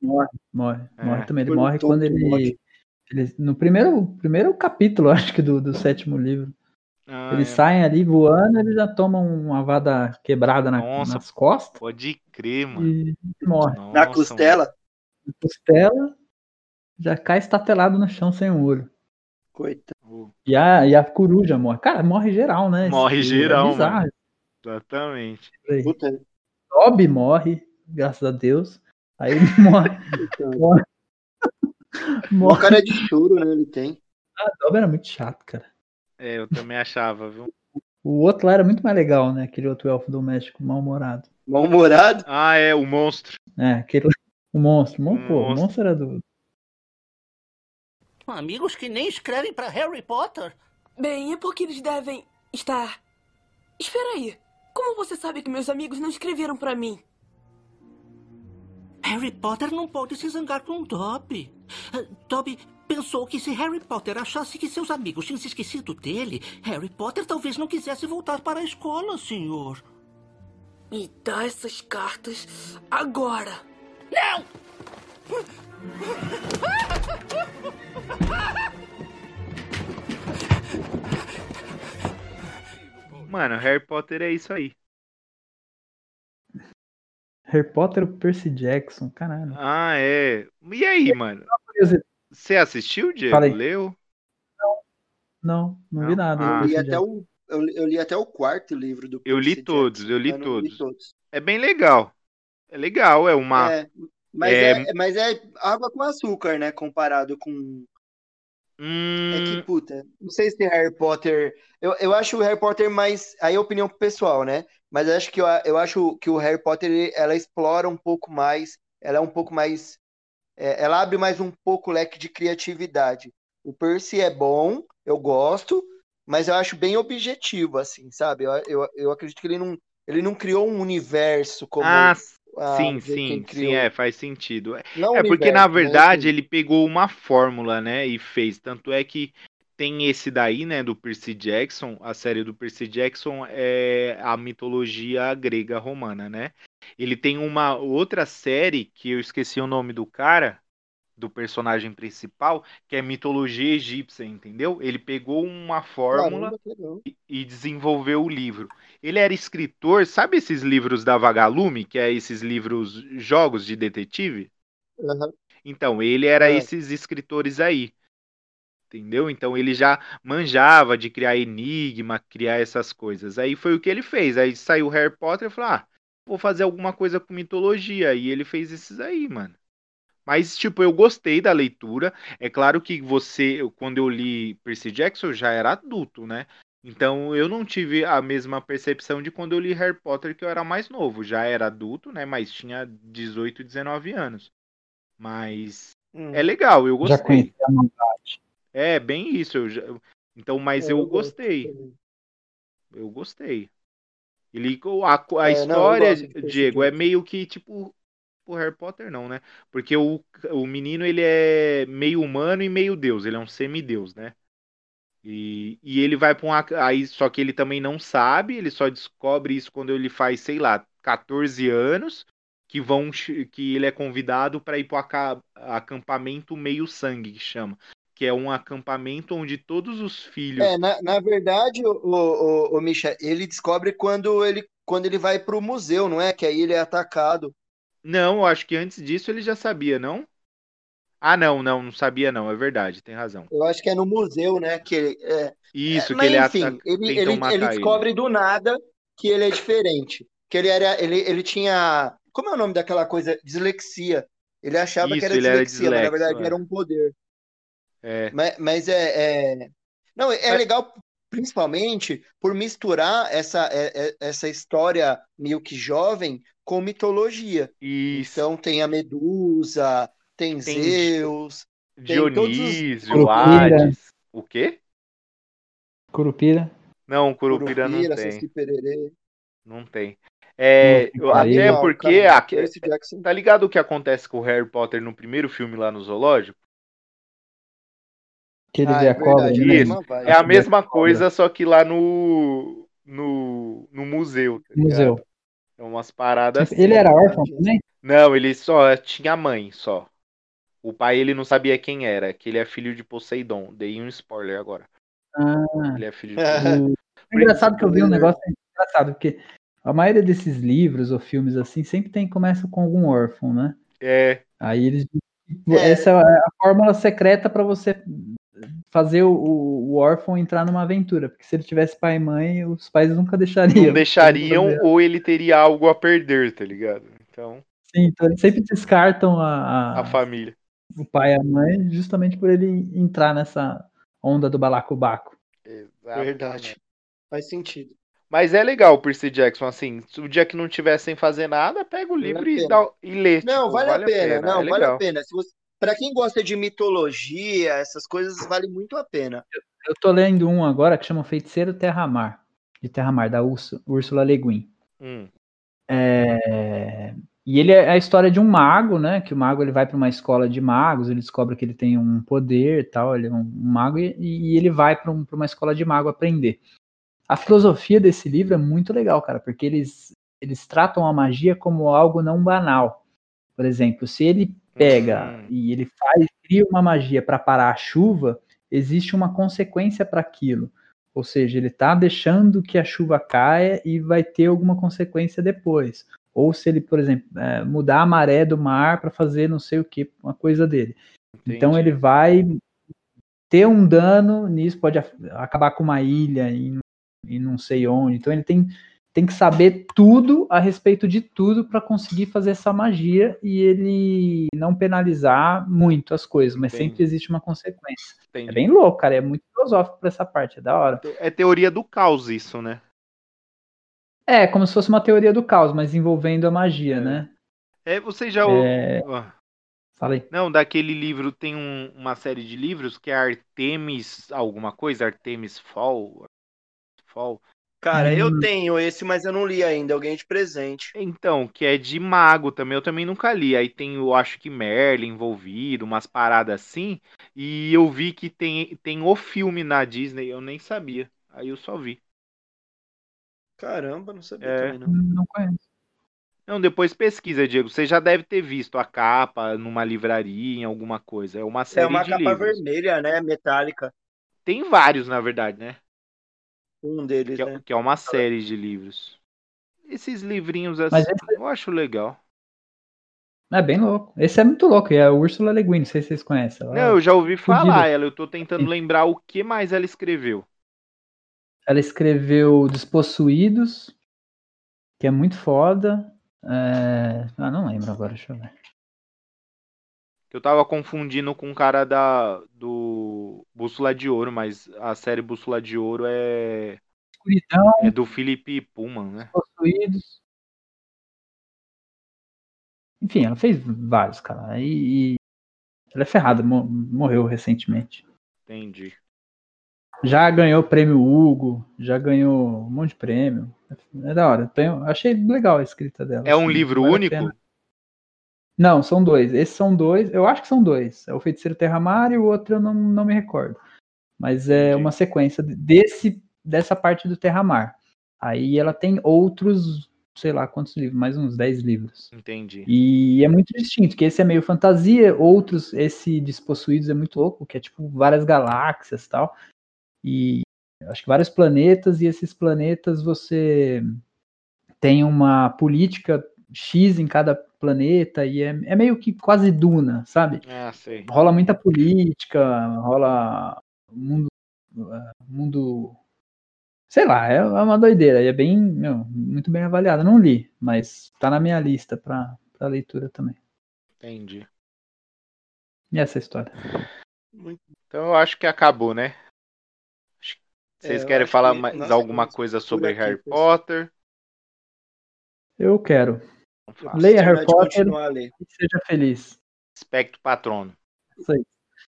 Morre, morre. É. Morre também. Ele morre quando ele, No primeiro, primeiro capítulo, acho que, do, do sétimo livro. Ah, Eles é. saem ali voando, eles já tomam uma vada quebrada na- Nossa. nas costas Pode crer, mano. e morre. Na Nossa, costela? Na costela, já cai estatelado no chão sem um olho. Coitado. mano. E a, e a coruja morre. Cara, morre geral, né? Morre Esse- geral, é mano. Exatamente. Puta. Dobby morre, graças a Deus. Aí ele morre. morre. Mó cara de choro, né? Ele tem. Ah, Dobby era muito chato, cara. É, eu também achava, viu? O outro lá era muito mais legal, né? Aquele outro elfo doméstico mal-humorado. Mal-humorado? Ah, é, o monstro. É, aquele. O monstro. Mon- O pô, o monstro. monstro era do. Amigos que nem escrevem pra Harry Potter. Bem, é porque eles devem estar. Espera aí. Como você sabe que meus amigos não escreveram pra mim? Harry Potter não pode se zangar com Dobby. Ah, Dobby pensou que se Harry Potter achasse que seus amigos tinham se esquecido dele, Harry Potter talvez não quisesse voltar para a escola, senhor. Me dá essas cartas agora. Não! Mano, Harry Potter é isso aí. Harry Potter, Percy Jackson, caralho. Ah, é. E aí, mano? Você assistiu, Diego? Fala aí. Leu? Não, não, vi Não? nada. do Ah. Eu Percy li, até Jackson. o, eu, li- eu li até o quarto livro do Eu li Percy todos, Jackson, eu li mas não todos. todos. É bem legal. É legal, é uma. É, mas, é- é... mas é água com açúcar, né? Comparado com. É Hum, que, puta, não sei se Harry Potter. Eu, eu acho o Harry Potter mais. Aí é opinião pessoal, né? Mas acho que eu, eu acho que o Harry Potter ela explora um pouco mais. Ela é um pouco mais. é, ela abre mais um pouco o leque de criatividade. O Percy é bom, eu gosto, mas eu acho bem objetivo, assim, sabe? Eu, eu, eu acredito que ele não, ele não criou um universo como. ah, a sim, sim, sim, é, faz sentido. É, Não é porque, na universo, mas, verdade, assim, ele pegou uma fórmula, né, e fez. Tanto é que tem esse daí, né, do Percy Jackson. A série do Percy Jackson é a mitologia grega romana, né? Ele tem uma outra série que eu esqueci o nome do cara, do personagem principal, que é mitologia egípcia, entendeu? Ele pegou uma fórmula Caramba, e- e desenvolveu o livro. Ele era escritor, sabe esses livros da Vagalume, que é esses livros jogos de detetive? Aham. Então, ele era Ah. esses escritores aí. Entendeu? Então ele já manjava de criar enigma, criar essas coisas. Aí foi o que ele fez. Aí saiu o Harry Potter e falou: "Ah, vou fazer alguma coisa com mitologia". E ele fez esses aí, mano. Mas, tipo, eu gostei da leitura. É claro que você, eu- quando eu li Percy Jackson, eu já era adulto, né? Então eu não tive a mesma percepção de quando eu li Harry Potter, que eu era mais novo. Já era adulto, né? Mas tinha 18, 19 anos. Mas Hum. é legal, eu Já gostei. conheci a maldade. É, bem isso. já- Então, mas É, eu eu gostei. também. Eu gostei. Ele, a, a É, não, história, Percy Diego, é meio que tipo o Harry Potter não, né? Porque o, o menino ele é meio humano e meio deus, ele é um semideus, né? E, e ele vai para um aí só que ele também não sabe, ele só descobre isso quando ele faz, sei lá, 14 anos, que vão que ele é convidado para ir para acampamento meio sangue que chama, que é um acampamento onde todos os filhos É, na, na verdade, o, o, o, Misha, ele descobre quando ele, quando ele vai pro museu, não é? Que aí ele é atacado. Não, eu acho que antes disso ele já sabia, não? Ah, não, não, não sabia não, é verdade, tem razão. Eu acho que é no museu, né? Que ele, é, Isso, é, que mas ele enfim, ataca, ele, ele, ele ele. descobre do nada que ele é diferente. Que ele era, ele, ele tinha, como é o nome daquela coisa? Dislexia. Ele achava que Isso, era ele era dislexia, mas na dislexo, verdade é. era um poder. É, Mas, mas é, é- Não, é Mas- legal principalmente por misturar essa, é- é- essa história meio que jovem com mitologia. isso. Então tem a Medusa, tem Tem Zeus, tem todos os- Dionísio. Hades. O quê? Curupira. Não, Curupira não Curupira, tem. Saci Pererê. Não tem. É, Não, eu- aí- até porque cara, tá ligado o que acontece com o Harry Potter no primeiro filme lá no zoológico? Que ele Ah, vê é a cobra. verdade, é né? Isso. É a mesma a coisa, só que lá no no, no museu, tá? Museu. É umas paradas assim. Ele era órfão também? Não, ele só tinha mãe, só. O pai ele não sabia quem era, que ele é filho de Poseidon. Dei um spoiler agora. Ah, Ele é filho de Poseidon. o... É engraçado que eu vi um negócio engraçado, porque a maioria desses livros ou filmes assim sempre tem começa com algum órfão, né? É, Aí eles tipo, É. essa é a fórmula secreta para você fazer o, o, órfão entrar numa aventura, porque se ele tivesse pai e mãe, os pais nunca deixariam. não deixariam ou ele teria algo a perder, tá ligado? Então, Sim, então eles sempre descartam a, A família. o pai e a mãe justamente por ele entrar nessa onda do balacobaco. Exatamente. Verdade. Faz sentido. Mas é legal o Percy Jackson, assim, se o dia que não tiver sem fazer nada, pega o Vale livro a e, pena. dá, e lê. Não, tipo, vale, a pena. Não, é vale a pena. Se você... Pra quem gosta de mitologia, essas coisas vale muito a pena. Eu tô lendo um agora que chama Feiticeiro Terra-Mar, de Terra-Mar, da Úrsula, Le Guin. Hum, É, E ele é a história de um mago, né? Que o mago ele vai para uma escola de magos, ele descobre que ele tem um poder e tal, ele é um mago, e, e ele vai para um, pra uma escola de mago aprender. A filosofia desse livro é muito legal, cara, porque eles, eles tratam a magia como algo não banal. Por exemplo, se ele pega Hum. e ele faz, cria uma magia para parar a chuva, existe uma consequência para aquilo. Ou seja, ele está deixando que a chuva caia e vai ter alguma consequência depois. Ou se ele, por exemplo, é, mudar a maré do mar para fazer não sei o que, uma coisa dele. Então entendi. ele vai ter um dano nisso, pode acabar com uma ilha e, e não sei onde. Então ele tem, tem que saber tudo a respeito de tudo para conseguir fazer essa magia e ele não penalizar muito as coisas, mas Entendi. sempre existe uma consequência. Entendi. É bem louco, cara. É muito filosófico pra essa parte, é da hora. É teoria do caos isso, né? É, como se fosse uma teoria do caos, mas envolvendo a magia, É. né? É, você já. É. Ah, Falei. Não, daquele livro tem um- uma série de livros que é Artemis alguma coisa, Artemis Fall. Fall. Cara, eu Hum. tenho esse, mas eu não li ainda. Alguém de presente. Então, que é de mago também, eu também nunca li. Aí tem, eu acho que Merlin envolvido, umas paradas assim. E eu vi que tem, tem o filme na Disney, eu nem sabia. Aí eu só vi. Caramba, não sabia É. também não. Não conheço. Não, depois pesquisa, Diego. Você já deve ter visto a capa numa livraria, em alguma coisa. É uma É série uma de capa livros. vermelha, né? Metálica. Tem vários, na verdade, né? Um deles, Que é, né? que é uma série de livros. Esses livrinhos assim, esse- eu acho legal. É bem louco. Esse é muito louco. E é a Úrsula Le Guin, não sei se vocês conhecem. Ela, Não, eu já ouvi fudida. falar ela. Eu tô tentando lembrar o que mais ela escreveu. ela escreveu Despossuídos, que é muito foda. É, Ah, não lembro agora, deixa eu ver. Eu tava confundindo com o cara da do Bússola de Ouro, mas a série Bússola de Ouro é, Escuridão, é do Philip Pullman, né? Enfim, ela fez vários, cara. E, e ela é ferrada, mo- morreu recentemente. Entendi. Já ganhou o prêmio Hugo, já ganhou um monte de prêmio. É da hora. Achei legal a escrita dela. É um assim, livro vale único? Não, são dois. Esses são dois. Eu acho que são dois. É o Feiticeiro Terra-Mar e o outro eu não, não me recordo. Mas é Entendi. uma sequência desse dessa parte do Terra-Mar. Aí ela tem outros, sei lá quantos livros, mais uns 10 livros. Entendi. E é muito distinto, que esse é meio fantasia, outros, esse Despossuídos é muito louco, que é tipo várias galáxias e tal. E acho que vários planetas, e esses planetas você tem uma política X em cada planeta, e é, é meio que quase duna, sabe? Ah, sei. Rola muita política, rola mundo. eh, mundo sei lá, é uma doideira, e é bem, meu, muito bem avaliada. Não li, mas tá na minha lista pra, pra leitura também. Entendi. E essa história? Então eu acho que acabou, né? Que- Vocês É, querem falar que mais alguma coisa sobre aqui, Harry. Potter? Eu quero. Leia Harry Potter e seja feliz. Espectro Patrono. Isso aí.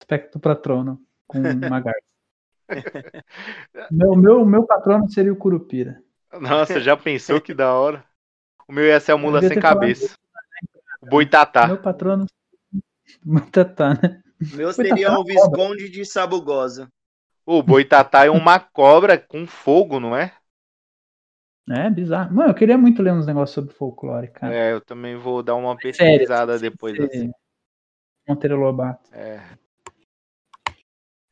Espectro patrono com uma garça. meu, meu, meu patrono seria o Curupira. Nossa, já pensou que da hora? O meu ia ser a mula sem ter falado cabeça. O boitatá. Meu patrono. Muitatá, né? O meu seria o cobra. Visconde de Sabugosa. O boitatá é uma cobra com fogo, não é? É bizarro. Mano, eu queria muito ler uns negócios sobre folclore, cara. É, eu também vou dar uma Sério, pesquisada sem depois. assim. Monteiro Lobato. É.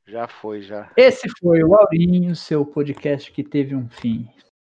Já foi, já. Esse foi o Aurinho, seu podcast que teve um fim.